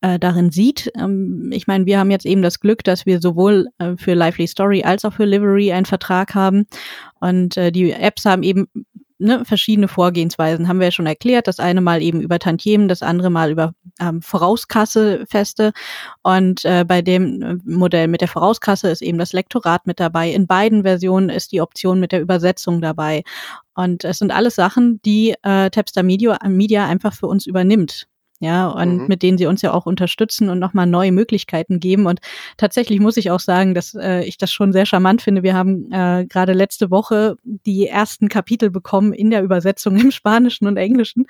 äh, darin sieht. Ähm, ich meine, wir haben jetzt eben das Glück, dass wir sowohl äh, für Lively Story als auch für Livery einen Vertrag haben. Und äh, die Apps haben eben ne, verschiedene Vorgehensweisen haben wir ja schon erklärt. Das eine Mal eben über Tantiemen, das andere Mal über ähm, Vorauskasse-Feste. Und äh, bei dem äh, Modell mit der Vorauskasse ist eben das Lektorat mit dabei. In beiden Versionen ist die Option mit der Übersetzung dabei. Und es sind alles Sachen, die äh, Tapster Media, Media einfach für uns übernimmt ja, und mhm. mit denen sie uns ja auch unterstützen und nochmal neue Möglichkeiten geben. Und tatsächlich muss ich auch sagen, dass äh, ich das schon sehr charmant finde. Wir haben äh, gerade letzte Woche die ersten Kapitel bekommen in der Übersetzung im Spanischen und Englischen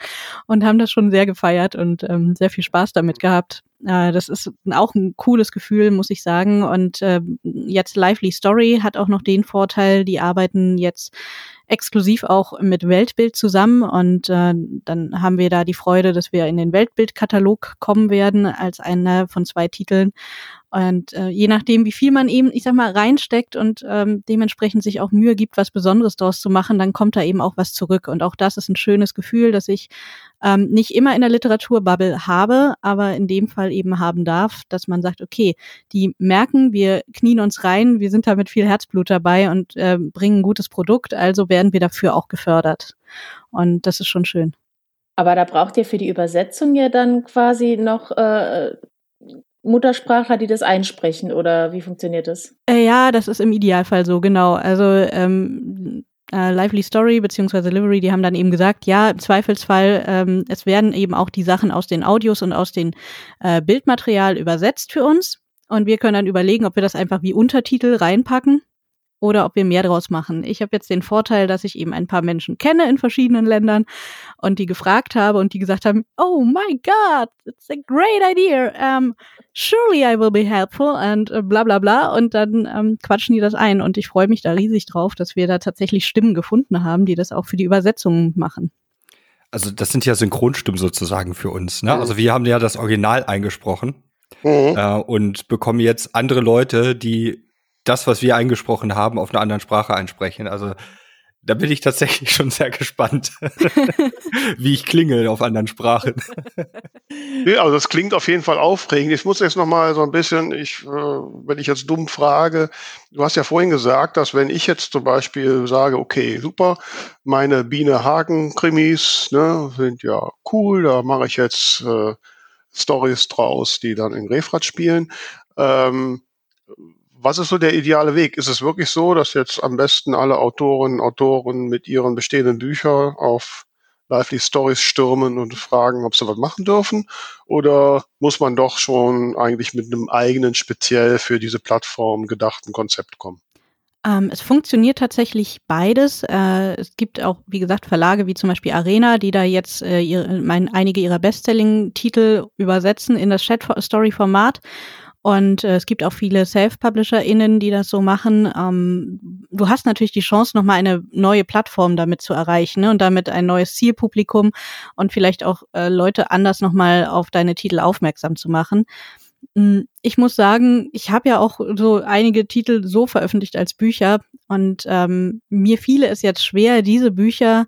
und haben das schon sehr gefeiert und ähm, sehr viel Spaß damit gehabt. Äh, das ist auch ein cooles Gefühl, muss ich sagen. Und äh, jetzt Lively Story hat auch noch den Vorteil, die arbeiten jetzt exklusiv auch mit Weltbild zusammen und äh, dann haben wir da die Freude, dass wir in den Weltbildkatalog kommen werden als einer von zwei Titeln und äh, je nachdem, wie viel man eben, ich sag mal, reinsteckt und ähm, dementsprechend sich auch Mühe gibt, was Besonderes daraus zu machen, dann kommt da eben auch was zurück. Und auch das ist ein schönes Gefühl, dass ich ähm, nicht immer in der Literaturbubble habe, aber in dem Fall eben haben darf, dass man sagt, okay, die merken, wir knien uns rein, wir sind da mit viel Herzblut dabei und äh, bringen ein gutes Produkt, also werden wir dafür auch gefördert. Und das ist schon schön. Aber da braucht ihr für die Übersetzung ja dann quasi noch äh, Muttersprachler, die das einsprechen oder wie funktioniert das? Äh, ja, das ist im Idealfall so, genau. Also ähm, äh, Lively Story beziehungsweise Livery, die haben dann eben gesagt, ja, im Zweifelsfall, ähm, es werden eben auch die Sachen aus den Audios und aus den äh, Bildmaterial übersetzt für uns. Und wir können dann überlegen, ob wir das einfach wie Untertitel reinpacken oder ob wir mehr draus machen. Ich habe jetzt den Vorteil, dass ich eben ein paar Menschen kenne in verschiedenen Ländern und die gefragt habe und die gesagt haben, oh my God, it's a great idea. Um, surely I will be helpful and uh, bla bla bla. Und dann ähm, quatschen die das ein und ich freue mich da riesig drauf, dass wir da tatsächlich Stimmen gefunden haben, die das auch für die Übersetzung machen. Also das sind ja Synchronstimmen sozusagen für uns. Ne? Also wir haben ja das Original eingesprochen. Mhm. Äh, und bekommen jetzt andere Leute, die das, was wir eingesprochen haben, auf einer anderen Sprache einsprechen. Also da bin ich tatsächlich <laughs> schon sehr gespannt, <laughs> wie ich klinge auf anderen Sprachen. Ja, also das klingt auf jeden Fall aufregend. Ich muss jetzt noch mal so ein bisschen, ich, äh, wenn ich jetzt dumm frage, du hast ja vorhin gesagt, dass wenn ich jetzt zum Beispiel sage, okay, super, meine Biene Hagen Krimis ne, sind ja cool, da mache ich jetzt äh, Stories draus, die dann in Refrat spielen. Ähm, was ist so der ideale Weg? Ist es wirklich so, dass jetzt am besten alle Autorinnen und Autoren mit ihren bestehenden Büchern auf Lively Stories stürmen und fragen, ob sie was machen dürfen? Oder muss man doch schon eigentlich mit einem eigenen, speziell für diese Plattform gedachten Konzept kommen? Ähm, es funktioniert tatsächlich beides. Äh, es gibt auch, wie gesagt, Verlage wie zum Beispiel Arena, die da jetzt äh, ihre, mein, einige ihrer Bestselling-Titel übersetzen in das Chat-Story-Format. Und äh, es gibt auch viele Self-PublisherInnen, die das so machen. Ähm, du hast natürlich die Chance, nochmal eine neue Plattform damit zu erreichen ne? und damit ein neues Zielpublikum und vielleicht auch äh, Leute anders nochmal auf deine Titel aufmerksam zu machen. Hm, ich muss sagen, ich habe ja auch so einige Titel so veröffentlicht als Bücher und ähm, mir fiele es jetzt schwer, diese Bücher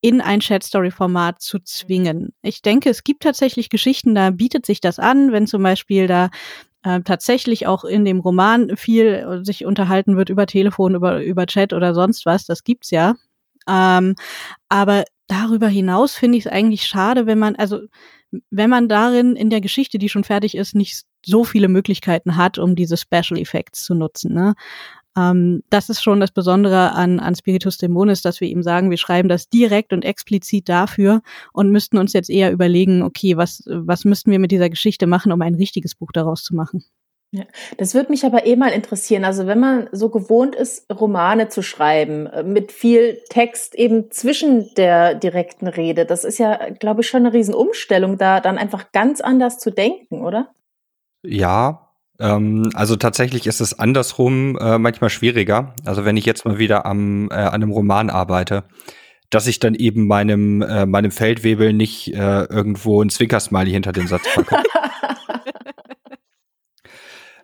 in ein Chat-Story-Format zu zwingen. Ich denke, es gibt tatsächlich Geschichten, da bietet sich das an, wenn zum Beispiel da äh, tatsächlich auch in dem Roman viel sich unterhalten wird über Telefon, über, über Chat oder sonst was. Das gibt's ja. Ähm, aber darüber hinaus finde ich es eigentlich schade, wenn man, also wenn man darin in der Geschichte, die schon fertig ist, nicht so viele Möglichkeiten hat, um diese Special Effects zu nutzen. Ne? Ähm, das ist schon das Besondere an, an Spiritus Dämonis, dass wir ihm sagen, wir schreiben das direkt und explizit dafür und müssten uns jetzt eher überlegen, okay, was, was müssten wir mit dieser Geschichte machen, um ein richtiges Buch daraus zu machen. Ja, das würde mich aber eh mal interessieren. Also wenn man so gewohnt ist, Romane zu schreiben, äh, mit viel Text eben zwischen der direkten Rede, das ist ja, glaube ich, schon eine Riesenumstellung, da dann einfach ganz anders zu denken, oder? Ja, also tatsächlich ist es andersrum äh, manchmal schwieriger. Also wenn ich jetzt mal wieder am, äh, an einem Roman arbeite, dass ich dann eben meinem, äh, meinem Feldwebel nicht äh, irgendwo ein Zwinkersmiley hinter den Satz packe. <laughs>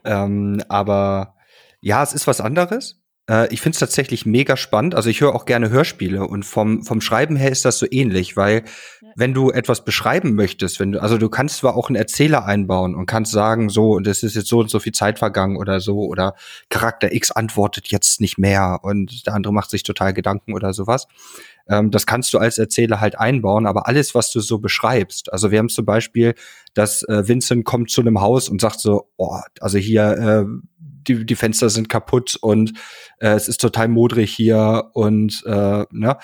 ähm, aber ja, es ist was anderes. Äh, ich finde es tatsächlich mega spannend. Also ich höre auch gerne Hörspiele und vom, vom Schreiben her ist das so ähnlich, weil ja. wenn du etwas beschreiben möchtest, wenn du, also du kannst zwar auch einen Erzähler einbauen und kannst sagen, so, und es ist jetzt so und so viel Zeit vergangen oder so, oder Charakter X antwortet jetzt nicht mehr und der andere macht sich total Gedanken oder sowas. Ähm, das kannst du als Erzähler halt einbauen, aber alles, was du so beschreibst, also wir haben zum Beispiel, dass äh, Vincent kommt zu einem Haus und sagt so, oh, also hier, äh, die, die Fenster sind kaputt und äh, es ist total modrig hier und äh, ne?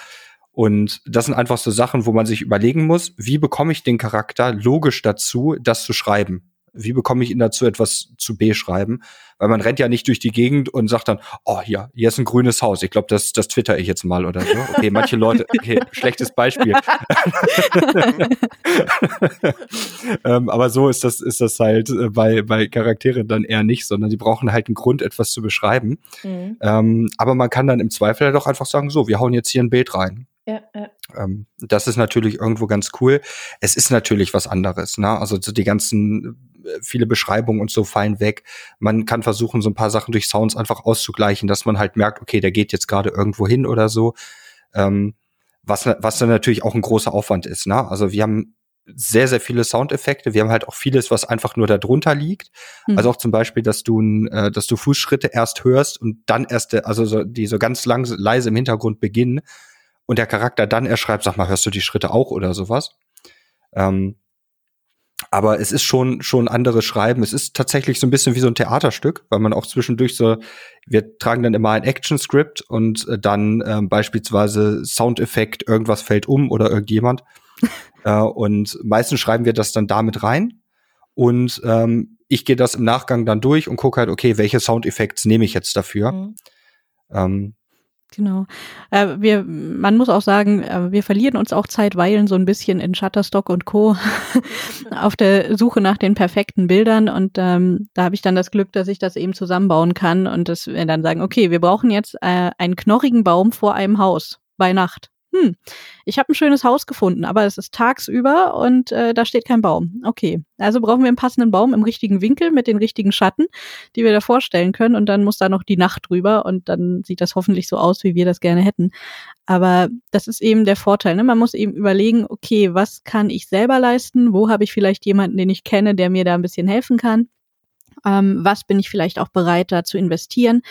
Und das sind einfach so Sachen, wo man sich überlegen muss, wie bekomme ich den Charakter logisch dazu, das zu schreiben? Wie bekomme ich ihn dazu, etwas zu beschreiben? Weil man rennt ja nicht durch die Gegend und sagt dann, oh ja, hier ist ein grünes Haus. Ich glaube, das, das twitter ich jetzt mal oder so. Okay, manche Leute, okay, schlechtes Beispiel. <laughs> ähm, aber so ist das, ist das halt äh, bei, bei Charakteren dann eher nicht, sondern die brauchen halt einen Grund, etwas zu beschreiben. Mhm. Ähm, aber man kann dann im Zweifel halt auch einfach sagen, so, wir hauen jetzt hier ein Bild rein. Ja, ja. Ähm, das ist natürlich irgendwo ganz cool. Es ist natürlich was anderes, ne? Also so die ganzen viele Beschreibungen und so fallen weg. Man kann versuchen, so ein paar Sachen durch Sounds einfach auszugleichen, dass man halt merkt, okay, der geht jetzt gerade irgendwo hin oder so. Ähm, was, was dann natürlich auch ein großer Aufwand ist. Ne? Also wir haben sehr, sehr viele Soundeffekte. Wir haben halt auch vieles, was einfach nur da drunter liegt. Mhm. Also auch zum Beispiel, dass du, äh, dass du Fußschritte erst hörst und dann erst, also so, die so ganz lang, leise im Hintergrund beginnen und der Charakter dann erschreibt, sag mal, hörst du die Schritte auch oder sowas? Ähm, aber es ist schon schon anderes Schreiben. Es ist tatsächlich so ein bisschen wie so ein Theaterstück, weil man auch zwischendurch so, wir tragen dann immer ein Action-Script und äh, dann ähm, beispielsweise Soundeffekt, irgendwas fällt um oder irgendjemand. <laughs> äh, und meistens schreiben wir das dann damit rein. Und ähm, ich gehe das im Nachgang dann durch und gucke halt, okay, welche Soundeffekte nehme ich jetzt dafür? Mhm. Ähm, Genau. Äh, wir, man muss auch sagen, äh, wir verlieren uns auch zeitweilen so ein bisschen in Shutterstock und Co. <laughs> auf der Suche nach den perfekten Bildern und ähm, da habe ich dann das Glück, dass ich das eben zusammenbauen kann und dass wir dann sagen, okay, wir brauchen jetzt äh, einen knorrigen Baum vor einem Haus bei Nacht hm, ich habe ein schönes Haus gefunden, aber es ist tagsüber und äh, da steht kein Baum. Okay, also brauchen wir einen passenden Baum im richtigen Winkel mit den richtigen Schatten, die wir da vorstellen können und dann muss da noch die Nacht drüber und dann sieht das hoffentlich so aus, wie wir das gerne hätten. Aber das ist eben der Vorteil. Ne? Man muss eben überlegen, okay, was kann ich selber leisten? Wo habe ich vielleicht jemanden, den ich kenne, der mir da ein bisschen helfen kann? Ähm, was bin ich vielleicht auch bereit, da zu investieren?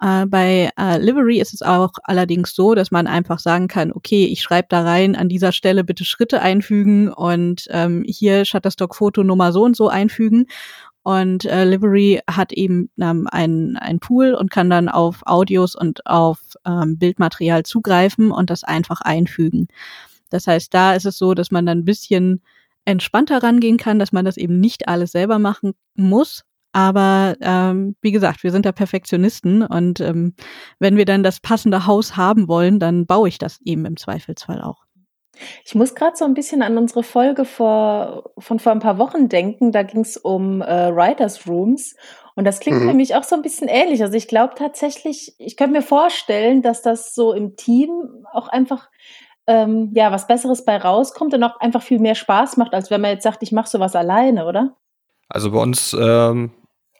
Äh, bei äh, Livery ist es auch allerdings so, dass man einfach sagen kann, okay, ich schreibe da rein, an dieser Stelle bitte Schritte einfügen und ähm, hier Shutterstock-Fotonummer so und so einfügen. Und äh, Livery hat eben ähm, ein, ein Pool und kann dann auf Audios und auf ähm, Bildmaterial zugreifen und das einfach einfügen. Das heißt, da ist es so, dass man dann ein bisschen entspannter rangehen kann, dass man das eben nicht alles selber machen muss, aber ähm, wie gesagt, wir sind da Perfektionisten und ähm, wenn wir dann das passende Haus haben wollen, dann baue ich das eben im Zweifelsfall auch. Ich muss gerade so ein bisschen an unsere Folge vor, von vor ein paar Wochen denken. Da ging es um äh, Writers Rooms. Und das klingt mhm. für mich auch so ein bisschen ähnlich. Also ich glaube tatsächlich, ich könnte mir vorstellen, dass das so im Team auch einfach ähm, ja was Besseres bei rauskommt und auch einfach viel mehr Spaß macht, als wenn man jetzt sagt, ich mache sowas alleine, oder? Also bei uns ähm,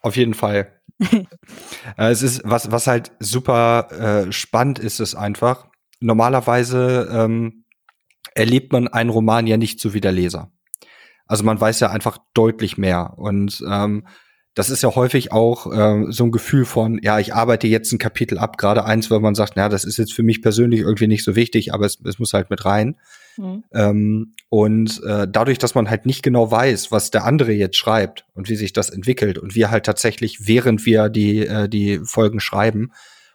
auf jeden Fall. <laughs> Äh, es ist, was, was halt super äh, spannend ist, ist einfach, normalerweise ähm, erlebt man einen Roman ja nicht so wie der Leser. Also man weiß ja einfach deutlich mehr. Und ähm, das ist ja häufig auch äh, so ein Gefühl von, ja, ich arbeite jetzt ein Kapitel ab, gerade eins, weil man sagt, na, das ist jetzt für mich persönlich irgendwie nicht so wichtig, aber es, es muss halt mit rein. Mhm. Ähm, und äh, dadurch, dass man halt nicht genau weiß, was der andere jetzt schreibt und wie sich das entwickelt und wir halt tatsächlich, während wir die, äh, die Folgen schreiben,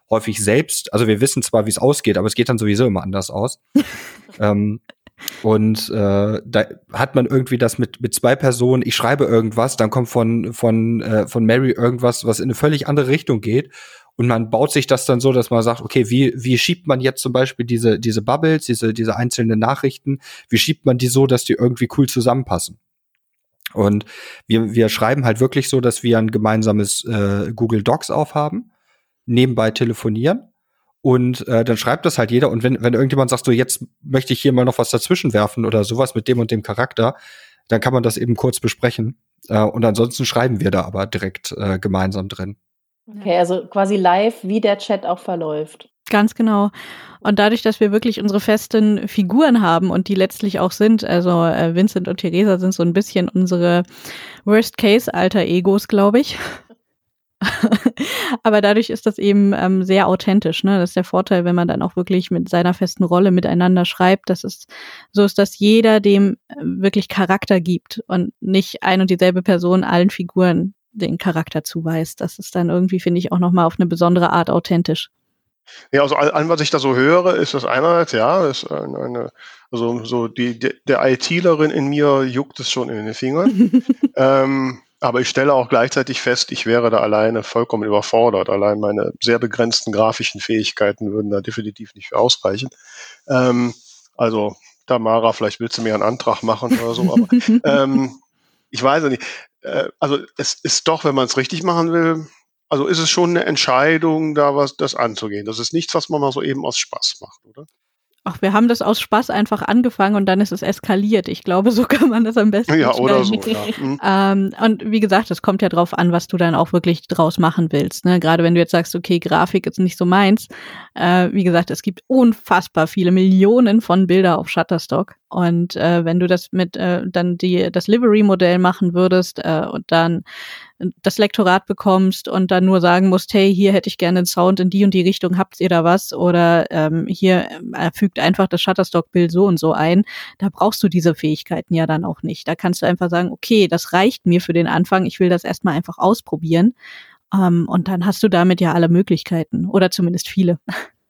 häufig selbst, also wir wissen zwar, wie es ausgeht, aber es geht dann sowieso immer anders aus. <laughs> ähm, und äh, da hat man irgendwie das mit mit zwei Personen. Ich schreibe irgendwas, dann kommt von von äh, von Mary irgendwas, was in eine völlig andere Richtung geht. Und man baut sich das dann so, dass man sagt, okay, wie wie schiebt man jetzt zum Beispiel diese diese Bubbles, diese diese einzelnen Nachrichten, wie schiebt man die so, dass die irgendwie cool zusammenpassen? Und wir wir schreiben halt wirklich so, dass wir ein gemeinsames äh, Google Docs aufhaben, nebenbei telefonieren und äh, dann schreibt das halt jeder. Und wenn, wenn irgendjemand sagt, so jetzt möchte ich hier mal noch was dazwischen werfen oder sowas mit dem und dem Charakter, dann kann man das eben kurz besprechen. Äh, und ansonsten schreiben wir da aber direkt äh, gemeinsam drin. Okay, also quasi live, wie der Chat auch verläuft. Ganz genau. Und dadurch, dass wir wirklich unsere festen Figuren haben und die letztlich auch sind, also äh, Vincent und Theresa sind so ein bisschen unsere Worst-Case-Alter-Egos, glaube ich. <laughs> Aber dadurch ist das eben ähm, sehr authentisch. Ne? Das ist der Vorteil, wenn man dann auch wirklich mit seiner festen Rolle miteinander schreibt. Das ist so ist, dass jeder dem äh, wirklich Charakter gibt und nicht ein und dieselbe Person allen Figuren den Charakter zuweist. Das ist dann irgendwie, finde ich, auch nochmal auf eine besondere Art authentisch. Ja, also allem, was ich da so höre, ist das einerseits, ja, ist eine, also so die, die der ITlerin in mir juckt es schon in den Fingern. <laughs> ähm, aber ich stelle auch gleichzeitig fest, ich wäre da alleine vollkommen überfordert. Allein meine sehr begrenzten grafischen Fähigkeiten würden da definitiv nicht für ausreichen. Ähm, also, Tamara, vielleicht willst du mir einen Antrag machen oder so, aber <laughs> ähm, ich weiß nicht. Äh, also es ist doch, wenn man es richtig machen will, also ist es schon eine Entscheidung, da was das anzugehen. Das ist nichts, was man mal so eben aus Spaß macht, oder? Ach, wir haben das aus Spaß einfach angefangen und dann ist es eskaliert. Ich glaube, so <laughs> kann man das am besten. Ja, oder so. Ja. Mhm. Ähm, und wie gesagt, es kommt ja drauf an, was du dann auch wirklich draus machen willst. Ne? Gerade wenn du jetzt sagst, okay, Grafik ist nicht so meins. Äh, wie gesagt, es gibt unfassbar viele Millionen von Bilder auf Shutterstock. Und äh, wenn du das mit äh, dann die das Livery-Modell machen würdest äh, und dann das Lektorat bekommst und dann nur sagen musst, hey, hier hätte ich gerne einen Sound in die und die Richtung, habt ihr da was? Oder ähm, hier äh, fügt einfach das Shutterstock-Bild so und so ein. Da brauchst du diese Fähigkeiten ja dann auch nicht. Da kannst du einfach sagen, okay, das reicht mir für den Anfang, ich will das erstmal einfach ausprobieren. Ähm, und dann hast du damit ja alle Möglichkeiten oder zumindest viele. <laughs>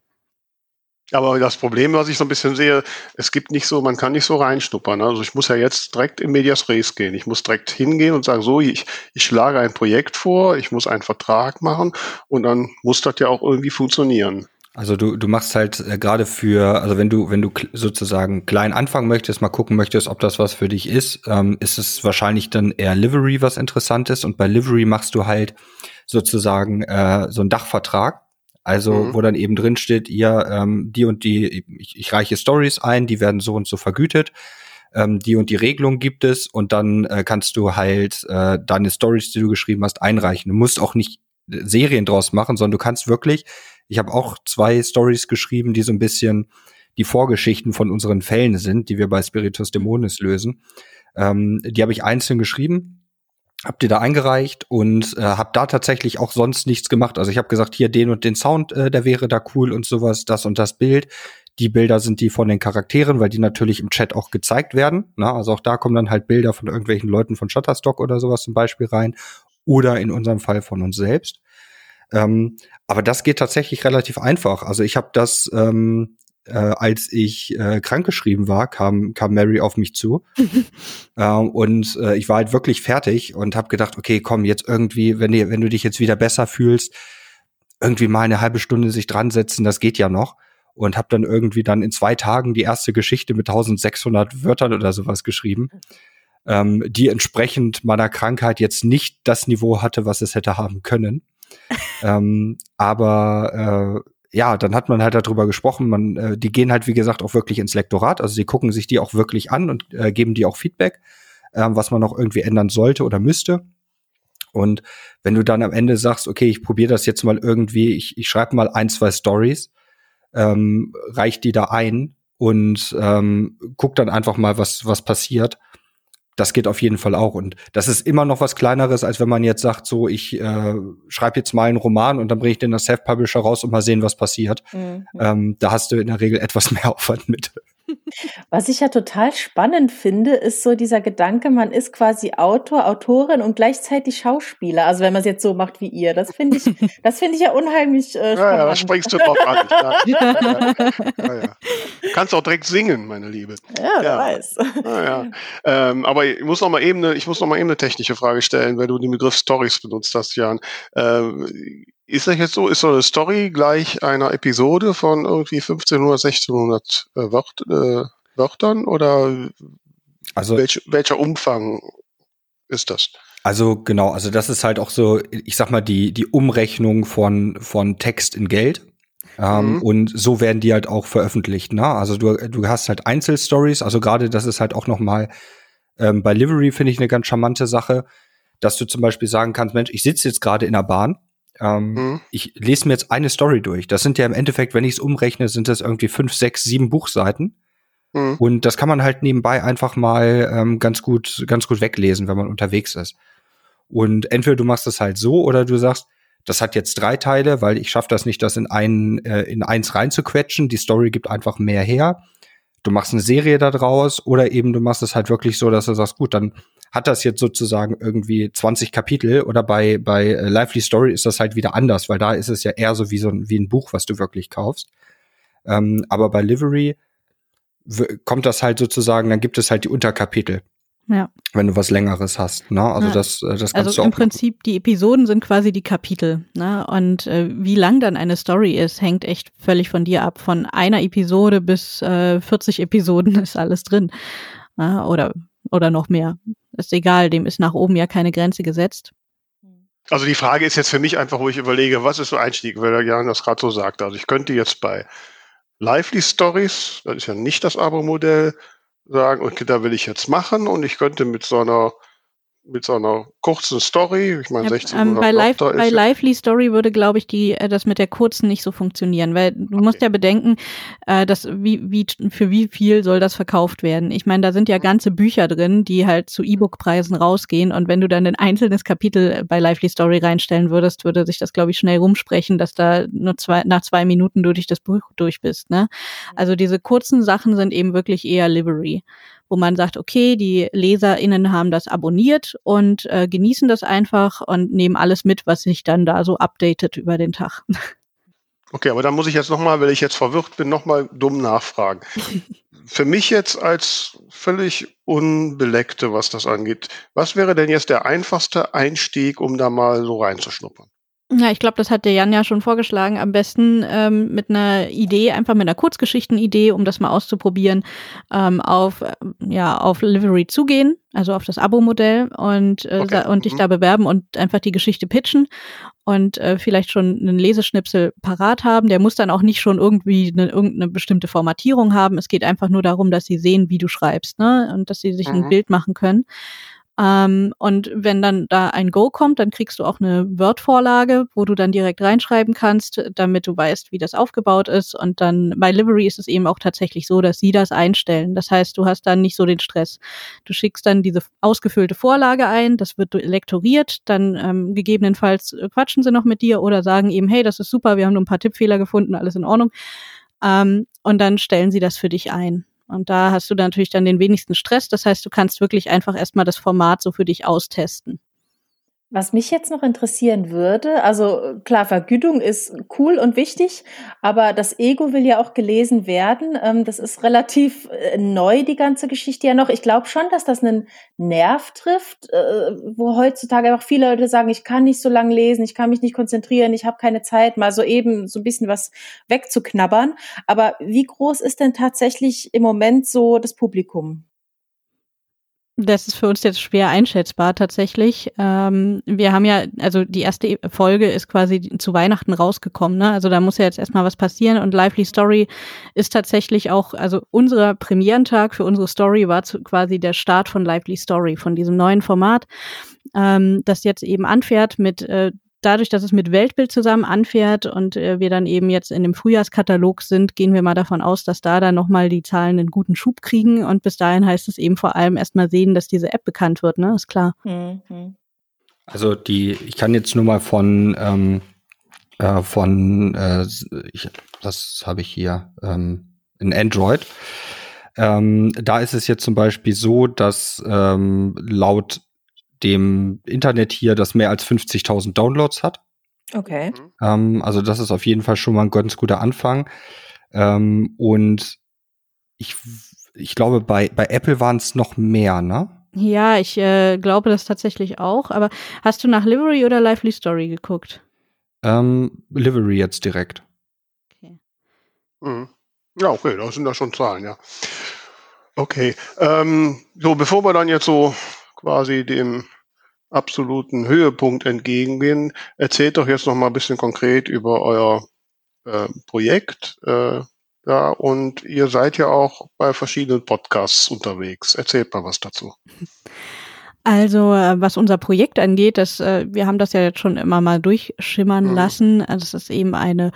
Aber das Problem, was ich so ein bisschen sehe, es gibt nicht so, man kann nicht so reinschnuppern. Also ich muss ja jetzt direkt in Medias Res gehen. Ich muss direkt hingehen und sagen, so, ich, ich schlage ein Projekt vor, ich muss einen Vertrag machen und dann muss das ja auch irgendwie funktionieren. Also du, du machst halt äh, gerade für, also wenn du, wenn du sozusagen klein anfangen möchtest, mal gucken möchtest, ob das was für dich ist, ähm, ist es wahrscheinlich dann eher Livery, was interessant ist. Und bei Livery machst du halt sozusagen äh, so einen Dachvertrag. Also, mhm. wo dann eben drin steht, ihr, ähm, die und die, ich, ich reiche Stories ein, die werden so und so vergütet. Ähm, die und die Regelung gibt es und dann äh, kannst du halt äh, deine Stories, die du geschrieben hast, einreichen. Du musst auch nicht Serien draus machen, sondern du kannst wirklich, ich habe auch zwei Stories geschrieben, die so ein bisschen die Vorgeschichten von unseren Fällen sind, die wir bei Spiritus Dämonis lösen. Ähm, die habe ich einzeln geschrieben hab die da eingereicht und äh, habe da tatsächlich auch sonst nichts gemacht. Also ich habe gesagt, hier den und den Sound, äh, der wäre da cool und sowas, das und das Bild. Die Bilder sind die von den Charakteren, weil die natürlich im Chat auch gezeigt werden. Na, also auch da kommen dann halt Bilder von irgendwelchen Leuten von Shutterstock oder sowas zum Beispiel rein. Oder in unserem Fall von uns selbst. Ähm, aber das geht tatsächlich relativ einfach. Also ich habe das ähm, äh, als ich äh, krankgeschrieben war, kam, kam Mary auf mich zu. <laughs> ähm, und äh, ich war halt wirklich fertig und habe gedacht, okay, komm, jetzt irgendwie, wenn, du, wenn du dich jetzt wieder besser fühlst, irgendwie mal eine halbe Stunde sich dran setzen, das geht ja noch. Und habe dann irgendwie dann in zwei Tagen die erste Geschichte mit 1600 Wörtern oder sowas geschrieben, ähm, die entsprechend meiner Krankheit jetzt nicht das Niveau hatte, was es hätte haben können. <laughs> ähm, aber äh, ja, dann hat man halt darüber gesprochen. Man, äh, die gehen halt, wie gesagt, auch wirklich ins Lektorat. Also sie gucken sich die auch wirklich an und äh, geben die auch Feedback, äh, was man noch irgendwie ändern sollte oder müsste. Und wenn du dann am Ende sagst, okay, ich probiere das jetzt mal irgendwie, ich, ich schreibe mal ein, zwei Stories, ähm, reicht die da ein und ähm, guck dann einfach mal, was, was passiert das geht auf jeden Fall auch. Und das ist immer noch was Kleineres, als wenn man jetzt sagt, so, ich äh, schreibe jetzt mal einen Roman und dann bringe ich den als Self-Publisher raus und mal sehen, was passiert. Mhm. Ähm, da hast du in der Regel etwas <laughs> mehr Aufwand mit. Was ich ja total spannend finde, ist so dieser Gedanke, man ist quasi Autor, Autorin und gleichzeitig Schauspieler. Also wenn man es jetzt so macht wie ihr, das finde ich, <laughs> das finde ich ja unheimlich äh, spannend. Ja, ja, da springst du drauf an. Ja. Ja, ja. Kannst auch direkt singen, meine Liebe. Ja, wer weiß. Ja, ähm, aber ich muss noch mal eben eine, ich muss noch mal eben eine technische Frage stellen, weil du den Begriff Stories benutzt hast, Jan. Ähm, ist das jetzt so? Ist so eine Story gleich einer Episode von irgendwie 1500, 1600 äh, Wört, äh, Wörtern oder also, welch, welcher Umfang ist das? Also genau, also das ist halt auch so, ich sag mal, die, die Umrechnung von, von Text in Geld. Ähm, mhm. Und so werden die halt auch veröffentlicht. Ne? Also du, du hast halt Einzelstories, also gerade das ist halt auch noch mal ähm, bei Livery finde ich eine ganz charmante Sache, dass du zum Beispiel sagen kannst, Mensch, ich sitze jetzt gerade in der Bahn Ähm, mhm. Ich lese mir jetzt eine Story durch. Das sind ja im Endeffekt, wenn ich es umrechne, sind das irgendwie fünf, sechs, sieben Buchseiten. Mhm. Und das kann man halt nebenbei einfach mal ähm, ganz gut, ganz gut weglesen, wenn man unterwegs ist. Und entweder du machst das halt so oder du sagst, das hat jetzt drei Teile, weil ich schaffe das nicht, das in einen äh, in eins reinzuquetschen. Die Story gibt einfach mehr her. Du machst eine Serie da draus oder eben du machst es halt wirklich so, dass du sagst, gut, dann hat das jetzt sozusagen irgendwie 20 Kapitel oder bei bei äh, Lively Story ist das halt wieder anders, weil da ist es ja eher so wie so ein, wie ein Buch, was du wirklich kaufst. Ähm, aber bei Livery kommt das halt sozusagen, dann gibt es halt die Unterkapitel. Ja. Wenn du was längeres hast, ne? Also ja. das, äh, das kannst also du auch im Prinzip die Episoden sind quasi die Kapitel, ne? Und äh, wie lang dann eine Story ist, hängt echt völlig von dir ab. Von einer Episode bis äh, 40 Episoden <laughs> ist alles drin, ne? oder oder noch mehr. Ist egal, dem ist nach oben ja keine Grenze gesetzt. Also die Frage ist jetzt für mich einfach, wo ich überlege, was ist so Einstieg, weil der Jan das gerade so sagt. Also ich könnte jetzt bei Lively Stories, das ist ja nicht das Abo-Modell, sagen, okay, da will ich jetzt machen und ich könnte mit so einer mit so einer kurzen Story, ich meine ja, 16 ähm, bei, Live, bei Lively Story würde, glaube ich, die äh, das mit der kurzen nicht so funktionieren, weil du okay. musst ja bedenken, äh, dass wie, wie für wie viel soll das verkauft werden. Ich meine, da sind ja ganze Bücher drin, die halt zu E-Book-Preisen rausgehen und wenn du dann ein einzelnes Kapitel bei Lively Story reinstellen würdest, würde sich das, glaube ich, schnell rumsprechen, dass da nur zwei, nach zwei Minuten du durch das Buch durch bist. Ne? Also diese kurzen Sachen sind eben wirklich eher Livery wo man sagt, okay, die LeserInnen haben das abonniert und äh, genießen das einfach und nehmen alles mit, was sich dann da so updatet über den Tag. <laughs> Okay, aber dann muss ich jetzt nochmal, weil ich jetzt verwirrt bin, nochmal dumm nachfragen. <laughs> Für mich jetzt als völlig Unbeleckte, was das angeht, was wäre denn jetzt der einfachste Einstieg, um da mal so reinzuschnuppern? Ja, ich glaube, das hat der Jan ja schon vorgeschlagen. Am besten ähm, mit einer Idee, einfach mit einer Kurzgeschichtenidee, um das mal auszuprobieren, ähm, auf ja auf Livery zugehen, also auf das Abo-Modell und äh, okay. und dich mhm. da bewerben und einfach die Geschichte pitchen und äh, vielleicht schon einen Leseschnipsel parat haben. Der muss dann auch nicht schon irgendwie eine, irgendeine bestimmte Formatierung haben. Es geht einfach nur darum, dass sie sehen, wie du schreibst, ne, und dass sie sich mhm. ein Bild machen können. Ähm, und wenn dann da ein Go kommt, dann kriegst du auch eine Word-Vorlage, wo du dann direkt reinschreiben kannst, damit du weißt, wie das aufgebaut ist. Und dann bei Livery ist es eben auch tatsächlich so, dass sie das einstellen. Das heißt, du hast dann nicht so den Stress. Du schickst dann diese ausgefüllte Vorlage ein, das wird lektoriert, dann ähm, gegebenenfalls quatschen sie noch mit dir oder sagen eben, hey, das ist super, wir haben nur ein paar Tippfehler gefunden, alles in Ordnung. Ähm, und dann stellen sie das für dich ein. Und da hast du natürlich dann den wenigsten Stress. Das heißt, du kannst wirklich einfach erstmal das Format so für dich austesten. Was mich jetzt noch interessieren würde, also klar, Vergütung ist cool und wichtig, aber das Ego will ja auch gelesen werden. Ähm, das ist relativ äh, neu, die ganze Geschichte ja noch. Ich glaube schon, dass das einen Nerv trifft, äh, wo heutzutage auch viele Leute sagen, ich kann nicht so lange lesen, ich kann mich nicht konzentrieren, ich habe keine Zeit, mal so eben so ein bisschen was wegzuknabbern. Aber wie groß ist denn tatsächlich im Moment so das Publikum? Das ist für uns jetzt schwer einschätzbar tatsächlich. Ähm, wir haben ja, also die erste Folge ist quasi zu Weihnachten rausgekommen, ne? Also da muss ja jetzt erstmal was passieren und Lively Story ist tatsächlich auch, also unser Premierentag für unsere Story war zu, quasi der Start von Lively Story, von diesem neuen Format, ähm, das jetzt eben anfährt mit äh, dadurch, dass es mit Weltbild zusammen anfährt und äh, wir dann eben jetzt in dem Frühjahrskatalog sind, gehen wir mal davon aus, dass da dann nochmal die Zahlen einen guten Schub kriegen. Und bis dahin heißt es eben vor allem erstmal sehen, dass diese App bekannt wird, ne? Ist klar. Mhm. Also die, ich kann jetzt nur mal von ähm, äh, von äh, ich, das habe ich hier ähm, in Android. Ähm, da ist es jetzt zum Beispiel so, dass ähm, laut dem Internet hier, das mehr als 50.000 Downloads hat. Okay. Mhm. Ähm, also das ist auf jeden Fall schon mal ein ganz guter Anfang. Ähm, und ich, ich glaube, bei, bei Apple waren es noch mehr, ne? Ja, ich äh, glaube das tatsächlich auch. Aber hast du nach Livery oder Lively Story geguckt? Ähm, Livery jetzt direkt. Okay. Mhm. Ja, okay, da sind da schon Zahlen, ja. Okay. Ähm, so, bevor wir dann jetzt so quasi dem absoluten Höhepunkt entgegengehen. Erzählt doch jetzt noch mal ein bisschen konkret über euer äh, Projekt. Äh, ja, und ihr seid ja auch bei verschiedenen Podcasts unterwegs. Erzählt mal was dazu. Also äh, was unser Projekt angeht, das, äh, wir haben das ja jetzt schon immer mal durchschimmern mhm. lassen. Also es ist eben eine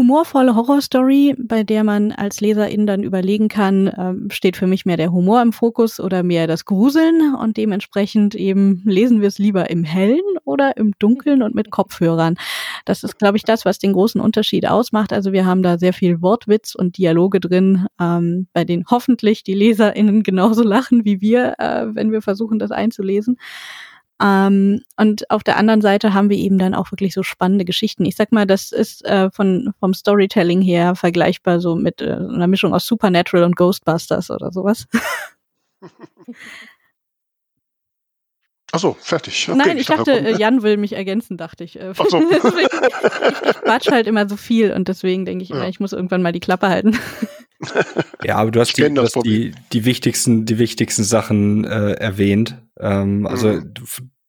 humorvolle Horrorstory, bei der man als Leserin dann überlegen kann, ähm, steht für mich mehr der Humor im Fokus oder mehr das Gruseln und dementsprechend eben lesen wir es lieber im Hellen oder im Dunkeln und mit Kopfhörern. Das ist, glaube ich, das, was den großen Unterschied ausmacht. Also wir haben da sehr viel Wortwitz und Dialoge drin, ähm, bei denen hoffentlich die LeserInnen genauso lachen wie wir, äh, wenn wir versuchen, das einzulesen. Ähm, und auf der anderen Seite haben wir eben dann auch wirklich so spannende Geschichten. Ich sag mal, das ist äh, von vom Storytelling her vergleichbar so mit äh, einer Mischung aus Supernatural und Ghostbusters oder sowas. <laughs> Achso, fertig. Okay, Nein, ich, dachte, äh, Jan will mich ergänzen, dachte ich. Ach so. <laughs> <laughs> ich, ich quatsch halt immer so viel und deswegen denke ich immer, ich muss irgendwann mal die Klappe halten. <laughs> ja, aber du hast, die, du hast die, die wichtigsten, die wichtigsten Sachen äh, erwähnt. Ähm, also mhm.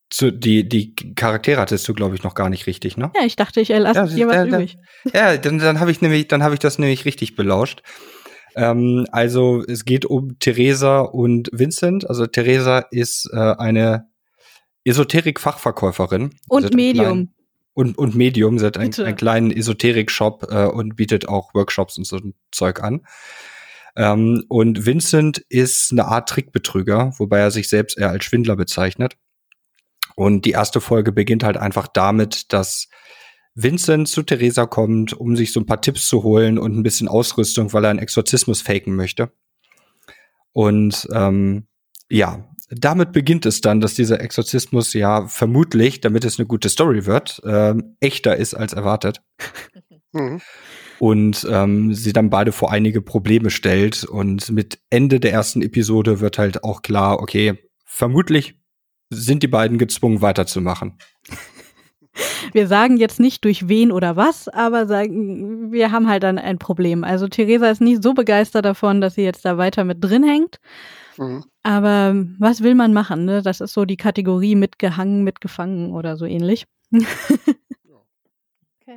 zu, die, die Charaktere hattest du, glaube ich, noch gar nicht richtig, ne? Ja, ich dachte, ich lasse ja, dir was da, übrig. Ja, dann, dann habe ich nämlich, dann habe ich das nämlich richtig belauscht. Ähm, also es geht um Theresa und Vincent. Also Theresa ist äh, eine Esoterik-Fachverkäuferin. Und Medium. Und, und Medium. Sie hat einen, einen kleinen Esoterik-Shop äh, und bietet auch Workshops und so ein Zeug an. Ähm, und Vincent ist eine Art Trickbetrüger, wobei er sich selbst eher als Schwindler bezeichnet. Und die erste Folge beginnt halt einfach damit, dass Vincent zu Theresa kommt, um sich so ein paar Tipps zu holen und ein bisschen Ausrüstung, weil er einen Exorzismus faken möchte. Und ähm, ja, damit beginnt es dann, dass dieser Exorzismus ja vermutlich, damit es eine gute Story wird, ähm, echter ist als erwartet. <laughs> Mhm. Und ähm, sie dann beide vor einige Probleme stellt. Und mit Ende der ersten Episode wird halt auch klar, okay, vermutlich sind die beiden gezwungen weiterzumachen. <laughs> Wir sagen jetzt nicht durch wen oder was, aber sagen, wir haben halt dann ein Problem. Also Theresa ist nicht so begeistert davon, dass sie jetzt da weiter mit drin hängt. Mhm. Aber was will man machen? Ne? Das ist so die Kategorie mitgehangen, mitgefangen oder so ähnlich. <laughs>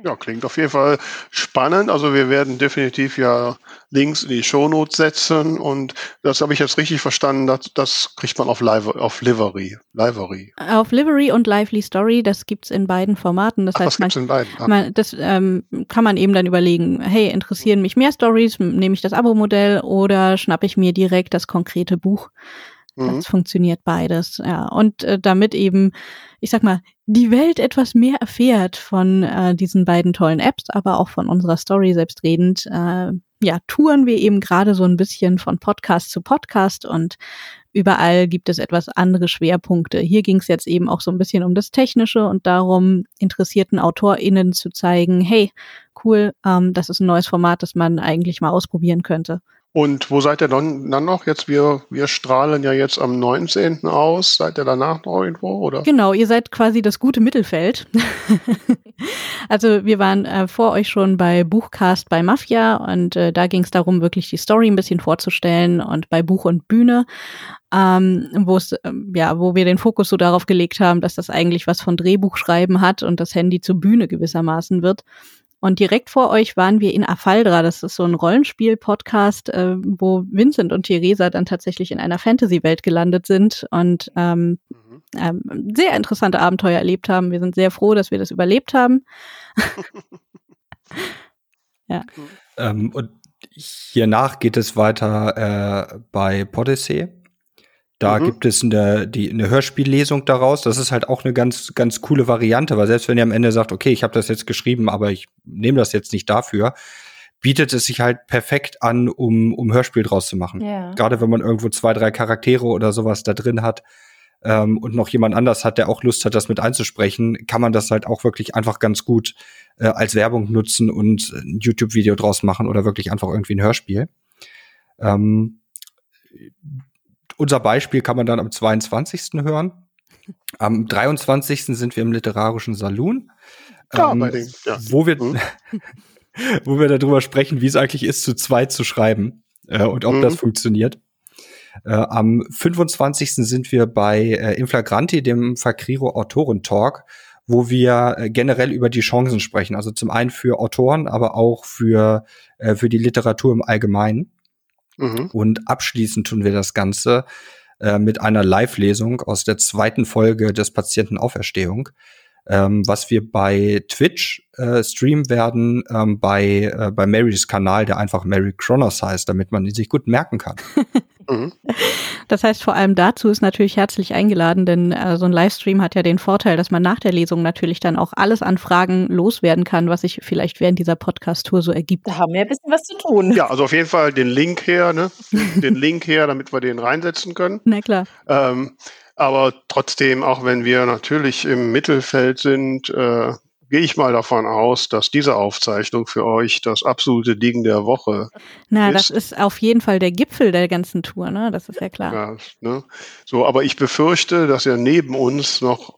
Ja, klingt auf jeden Fall spannend. Also wir werden definitiv ja Links in die Shownotes setzen und das habe ich jetzt richtig verstanden, das, das kriegt man auf, Live, auf Livery. Livery. Auf Livery und Lively Story, das gibt's in beiden Formaten. Das Ach, heißt, das, man, in beiden. Ah. Man, das ähm, kann man eben dann überlegen, hey, interessieren mich mehr Stories, nehme ich das Abo-Modell oder schnappe ich mir direkt das konkrete Buch. Das mhm. funktioniert beides, ja. Und äh, damit eben, ich sag mal, die Welt etwas mehr erfährt von äh, diesen beiden tollen Apps, aber auch von unserer Story selbstredend, äh, ja, touren wir eben gerade so ein bisschen von Podcast zu Podcast und überall gibt es etwas andere Schwerpunkte. Hier ging es jetzt eben auch so ein bisschen um das Technische und darum, interessierten AutorInnen zu zeigen, hey, cool, ähm, das ist ein neues Format, das man eigentlich mal ausprobieren könnte. Und wo seid ihr dann, noch? Jetzt, wir, wir strahlen ja jetzt am 19. aus. Seid ihr danach noch irgendwo, oder? Genau, ihr seid quasi das gute Mittelfeld. <laughs> also wir waren äh, vor euch schon bei Buchcast bei Mafia und äh, da ging es darum, wirklich die Story ein bisschen vorzustellen und bei Buch und Bühne, ähm, wo es, äh, ja, wo wir den Fokus so darauf gelegt haben, dass das eigentlich was von Drehbuchschreiben hat und das Handy zur Bühne gewissermaßen wird. Und direkt vor euch waren wir in Afaldra. Das ist so ein Rollenspiel-Podcast, äh, wo Vincent und Theresa dann tatsächlich in einer Fantasy-Welt gelandet sind und ähm, mhm. ähm, sehr interessante Abenteuer erlebt haben. Wir sind sehr froh, dass wir das überlebt haben. <laughs> ja. Ähm, und hiernach geht es weiter äh, bei Podyssey. Da mhm. gibt es eine, die, eine Hörspiellesung daraus. Das ist halt auch eine ganz, ganz coole Variante, weil selbst wenn ihr am Ende sagt, okay, ich habe das jetzt geschrieben, aber ich nehme das jetzt nicht dafür, bietet es sich halt perfekt an, um, um Hörspiel draus zu machen. Ja. Gerade wenn man irgendwo zwei, drei Charaktere oder sowas da drin hat ähm, und noch jemand anders hat, der auch Lust hat, das mit einzusprechen, kann man das halt auch wirklich einfach ganz gut äh, als Werbung nutzen und ein YouTube-Video draus machen oder wirklich einfach irgendwie ein Hörspiel. Ähm, unser Beispiel kann man dann am 22. hören. Am 23. sind wir im literarischen Saloon, ja, ähm, den, ja. wo wir mhm. <laughs> wo wir darüber sprechen, wie es eigentlich ist, zu zweit zu schreiben äh, und ob mhm. das funktioniert. Äh, am 25. sind wir bei äh, Inflagranti, dem Fakriro Autoren Talk, wo wir äh, generell über die Chancen sprechen. Also zum einen für Autoren, aber auch für, äh, für die Literatur im Allgemeinen. Mhm. Und abschließend tun wir das Ganze äh, mit einer Live-Lesung aus der zweiten Folge des Patientenauferstehung ähm, was wir bei Twitch äh, streamen werden, ähm, bei, äh, bei Marys Kanal, der einfach Mary Kronos heißt, damit man ihn sich gut merken kann. <laughs> Mhm. Das heißt, vor allem dazu ist natürlich herzlich eingeladen, denn äh, so ein Livestream hat ja den Vorteil, dass man nach der Lesung natürlich dann auch alles an Fragen loswerden kann, was sich vielleicht während dieser Podcast-Tour so ergibt. Da haben wir ein bisschen was zu tun. Ja, also auf jeden Fall den Link her, ne? den Link her, damit wir den reinsetzen können. Na klar. Ähm, aber trotzdem, auch wenn wir natürlich im Mittelfeld sind, äh, gehe ich mal davon aus, dass diese Aufzeichnung für euch das absolute Ding der Woche Na, ist. das ist auf jeden Fall der Gipfel der ganzen Tour, ne? Das ist ja klar. Ja, ne? So, aber ich befürchte, dass ihr neben uns noch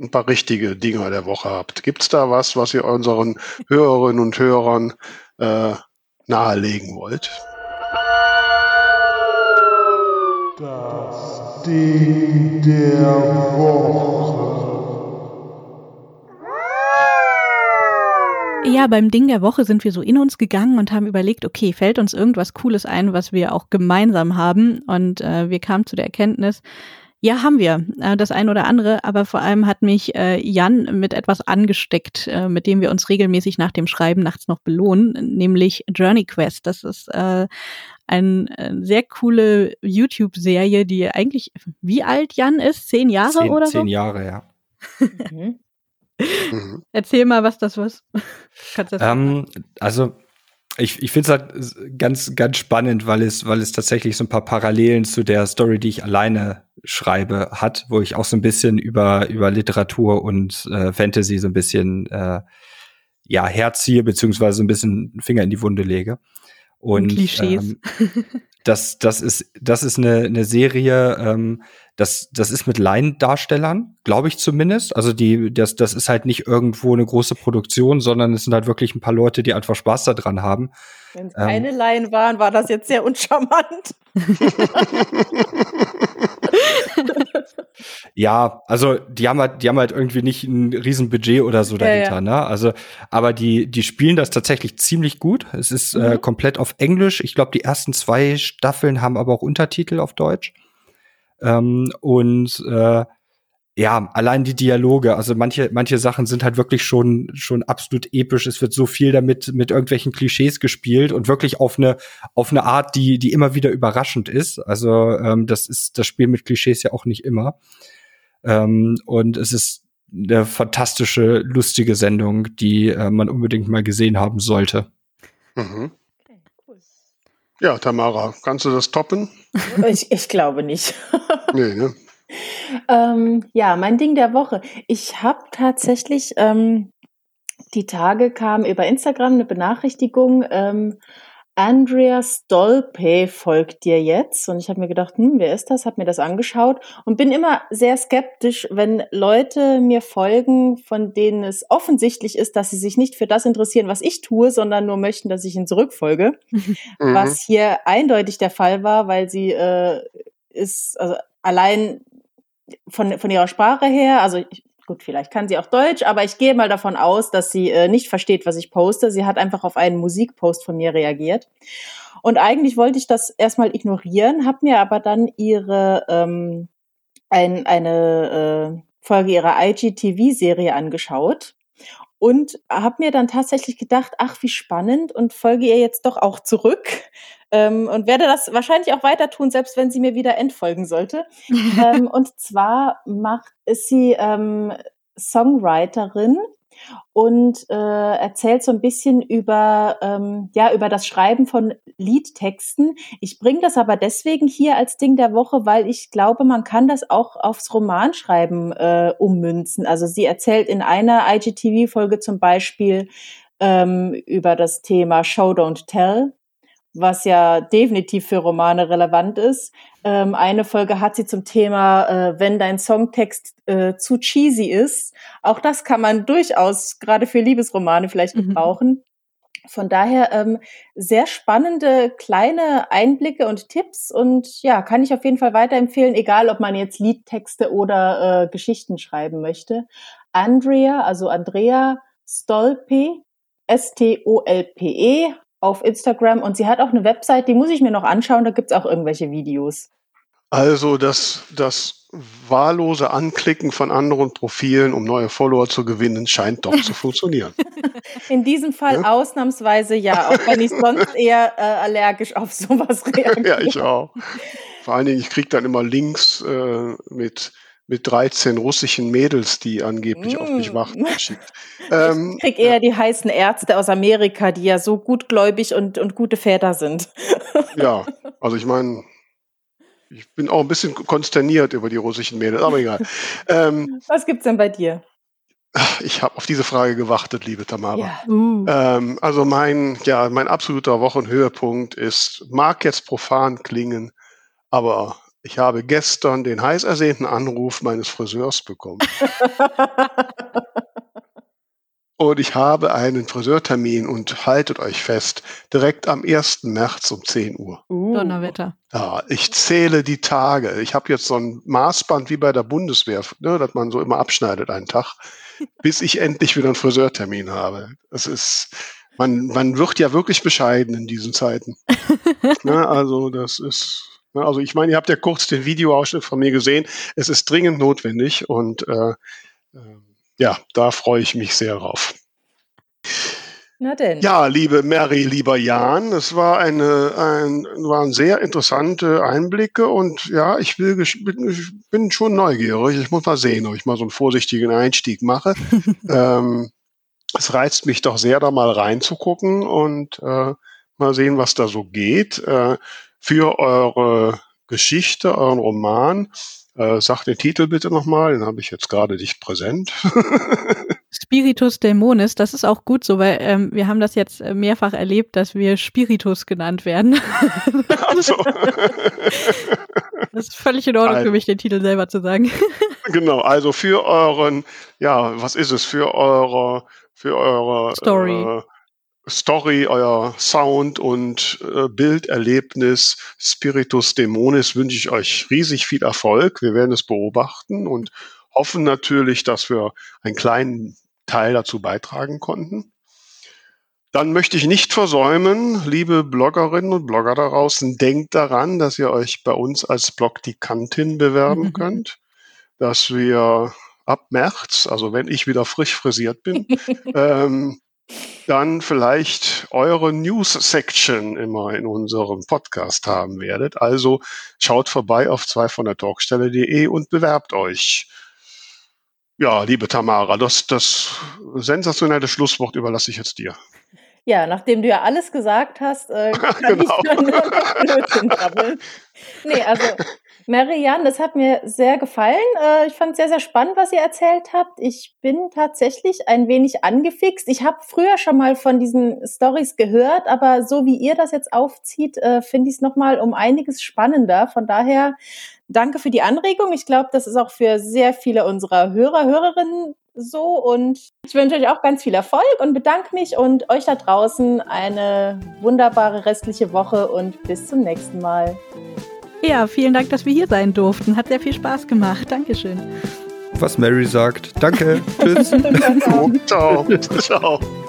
ein paar richtige Dinger der Woche habt. Gibt es da was, was ihr unseren Hörerinnen und Hörern äh, nahelegen wollt? Ding der Woche. Ja, beim Ding der Woche sind wir so in uns gegangen und haben überlegt, okay, fällt uns irgendwas Cooles ein, was wir auch gemeinsam haben? Und äh, wir kamen zu der Erkenntnis, ja, haben wir. Äh, das ein oder andere, aber vor allem hat mich äh, Jan mit etwas angesteckt, äh, mit dem wir uns regelmäßig nach dem Schreiben nachts noch belohnen, nämlich Journey Quest. Das ist äh, eine äh, sehr coole YouTube-Serie, die eigentlich, wie alt Jan ist? Zehn Jahre zehn, oder so? Zehn Jahre, ja. <laughs> Mhm. <laughs> Erzähl mal, was das was. <laughs> das ähm, also ich, ich finde es halt ganz, ganz spannend, weil es, weil es tatsächlich so ein paar Parallelen zu der Story, die ich alleine schreibe, hat, wo ich auch so ein bisschen über, über Literatur und äh, Fantasy so ein bisschen äh, ja, herziehe, beziehungsweise ein bisschen Finger in die Wunde lege. Und, Klischees. Ähm, <laughs> das, das ist, das ist eine, eine Serie, ähm, das, das ist mit Laiendarstellern, glaube ich zumindest. Also die, das, das ist halt nicht irgendwo eine große Produktion, sondern es sind halt wirklich ein paar Leute, die einfach Spaß daran haben. Wenn es ähm, keine Laien waren, war das jetzt sehr uncharmant. <laughs> <laughs> ja, also die haben halt, die haben halt irgendwie nicht ein Riesenbudget oder so dahinter, ja, ja. ne? Also, aber die, die spielen das tatsächlich ziemlich gut. Es ist äh, mhm. äh, komplett auf Englisch. Ich glaube, die ersten zwei Staffeln haben aber auch Untertitel auf Deutsch. Ähm, und äh, ja, allein die Dialoge, also manche, manche Sachen sind halt wirklich schon, schon absolut episch. Es wird so viel damit mit irgendwelchen Klischees gespielt und wirklich auf eine, auf eine Art, die, die immer wieder überraschend ist. Also, ähm, das ist das Spiel mit Klischees ja auch nicht immer. Ähm, und es ist eine fantastische, lustige Sendung, die äh, man unbedingt mal gesehen haben sollte. Mhm. Ja, Tamara, kannst du das toppen? Ich, ich glaube nicht. nee, ne? Ähm, ja, mein Ding der Woche. Ich habe tatsächlich, ähm, die Tage kam über Instagram eine Benachrichtigung, ähm, Andrea Stolpe folgt dir jetzt. Und ich habe mir gedacht, hm, wer ist das? Habe mir das angeschaut und bin immer sehr skeptisch, wenn Leute mir folgen, von denen es offensichtlich ist, dass sie sich nicht für das interessieren, was ich tue, sondern nur möchten, dass ich ihnen zurückfolge. Mhm. Was hier eindeutig der Fall war, weil sie äh, ist, also allein von, von ihrer Sprache her, also ich, gut, vielleicht kann sie auch Deutsch, aber ich gehe mal davon aus, dass sie äh, nicht versteht, was ich poste. Sie hat einfach auf einen Musikpost von mir reagiert. Und eigentlich wollte ich das erstmal ignorieren, habe mir aber dann ihre ähm, ein, eine äh, Folge ihrer IGTV-Serie angeschaut und habe mir dann tatsächlich gedacht, ach, wie spannend und folge ihr jetzt doch auch zurück ähm, und werde das wahrscheinlich auch weiter tun, selbst wenn sie mir wieder entfolgen sollte. <laughs> ähm, und zwar macht ist sie ähm, Songwriterin und äh, erzählt so ein bisschen über ähm, ja über das Schreiben von Liedtexten. Ich bringe das aber deswegen hier als Ding der Woche, weil ich glaube, man kann das auch aufs Romanschreiben äh, ummünzen. Also sie erzählt in einer IGTV-Folge zum Beispiel ähm, über das Thema Show Don't Tell was ja definitiv für Romane relevant ist. Ähm, eine Folge hat sie zum Thema, äh, wenn dein Songtext äh, zu cheesy ist. Auch das kann man durchaus gerade für Liebesromane vielleicht mhm. gebrauchen. Von daher ähm, sehr spannende kleine Einblicke und Tipps und ja, kann ich auf jeden Fall weiterempfehlen, egal ob man jetzt Liedtexte oder äh, Geschichten schreiben möchte. Andrea, also Andrea Stolpe, S-T-O-L-P-E, auf Instagram und sie hat auch eine Website, die muss ich mir noch anschauen, da gibt's auch irgendwelche Videos. Also das, das wahllose Anklicken von anderen Profilen, um neue Follower zu gewinnen, scheint doch zu <laughs> funktionieren. In diesem Fall ja? ausnahmsweise ja, auch wenn ich sonst <laughs> eher äh, allergisch auf sowas reagiere. ja, ich auch. Vor allen Dingen, ich kriege dann immer Links äh, mit mit 13 russischen Mädels, die angeblich mm. auf mich mm. warten, geschickt. <laughs> Ähm, ich krieg eher ja. die heißen Ärzte aus Amerika, die ja so gutgläubig und, und gute Väter sind. <laughs> ja, also ich meine, ich bin auch ein bisschen konsterniert über die russischen Mädels, aber egal. <laughs> Ähm, Was gibt's denn bei dir? Ich habe auf diese Frage gewartet, liebe Tamara. Ja. Uh. Ähm, also mein, ja, mein absoluter Wochenhöhepunkt ist, mag jetzt profan klingen, aber ich habe gestern den heiß ersehnten Anruf meines Friseurs bekommen. <laughs> Und ich habe einen Friseurtermin und haltet euch fest, direkt am 1. März um 10 Uhr. Uh. Donnerwetter. Ja, ich zähle die Tage. Ich habe jetzt so ein Maßband wie bei der Bundeswehr, ne, dass man so immer abschneidet einen Tag, <laughs> bis ich endlich wieder einen Friseurtermin habe. Das ist, man, man wird ja wirklich bescheiden in diesen Zeiten. <laughs> ne, also das ist, also ich meine, ihr habt ja kurz den Videoausschnitt von mir gesehen. Es ist dringend notwendig und äh, äh ja, da freue ich mich sehr drauf. Na denn. Ja, liebe Mary, lieber Jan, es war eine, ein, waren sehr interessante Einblicke und ja, ich will, bin, bin schon neugierig. Ich muss mal sehen, ob ich mal so einen vorsichtigen Einstieg mache. <laughs> ähm, es reizt mich doch sehr, da mal reinzugucken und äh, mal sehen, was da so geht. Äh, für eure Geschichte, euren Roman äh, sag den Titel bitte nochmal, den habe ich jetzt gerade nicht präsent. <laughs> Spiritus Dämonis, das ist auch gut so, weil ähm, wir haben das jetzt mehrfach erlebt, dass wir Spiritus genannt werden. <laughs> so. <laughs> das ist völlig in Ordnung also, für mich, den Titel selber zu sagen. genau, also für euren, ja, was ist es, für eure, für eure Story. Äh, Story, euer Sound und äh, Bilderlebnis Spiritus Dämonis wünsche ich euch riesig viel Erfolg. Wir werden es beobachten und hoffen natürlich, dass wir einen kleinen Teil dazu beitragen konnten. Dann möchte ich nicht versäumen, liebe Bloggerinnen und Blogger da draußen, denkt daran, dass ihr euch bei uns als Blogdikantin bewerben mhm. könnt, dass wir ab März, also wenn ich wieder frisch frisiert bin, <laughs> ähm, dann vielleicht eure News-Section immer in unserem Podcast haben werdet. Also schaut vorbei auf zwei von der Talkstelle.de und bewerbt euch. Ja, liebe Tamara, das, das sensationelle Schlusswort überlasse ich jetzt dir. Ja, nachdem du ja alles gesagt hast, äh, <laughs> kann genau. ich nur noch Blödsinn brabbeln. Nee, also Marianne, das hat mir sehr gefallen. Äh, ich fand es sehr, sehr spannend, was ihr erzählt habt. Ich bin tatsächlich ein wenig angefixt. Ich habe früher schon mal von diesen Stories gehört, aber so wie ihr das jetzt aufzieht, äh, finde ich es nochmal um einiges spannender. Von daher danke für die Anregung. Ich glaube, das ist auch für sehr viele unserer Hörer, Hörerinnen so. Und ich wünsche euch auch ganz viel Erfolg und bedanke mich und euch da draußen eine wunderbare restliche Woche und bis zum nächsten Mal. Ja, vielen Dank, dass wir hier sein durften. Hat sehr viel Spaß gemacht. Dankeschön. Was Mary sagt. Danke. Tschüss. <laughs> Ciao. Ciao. <laughs>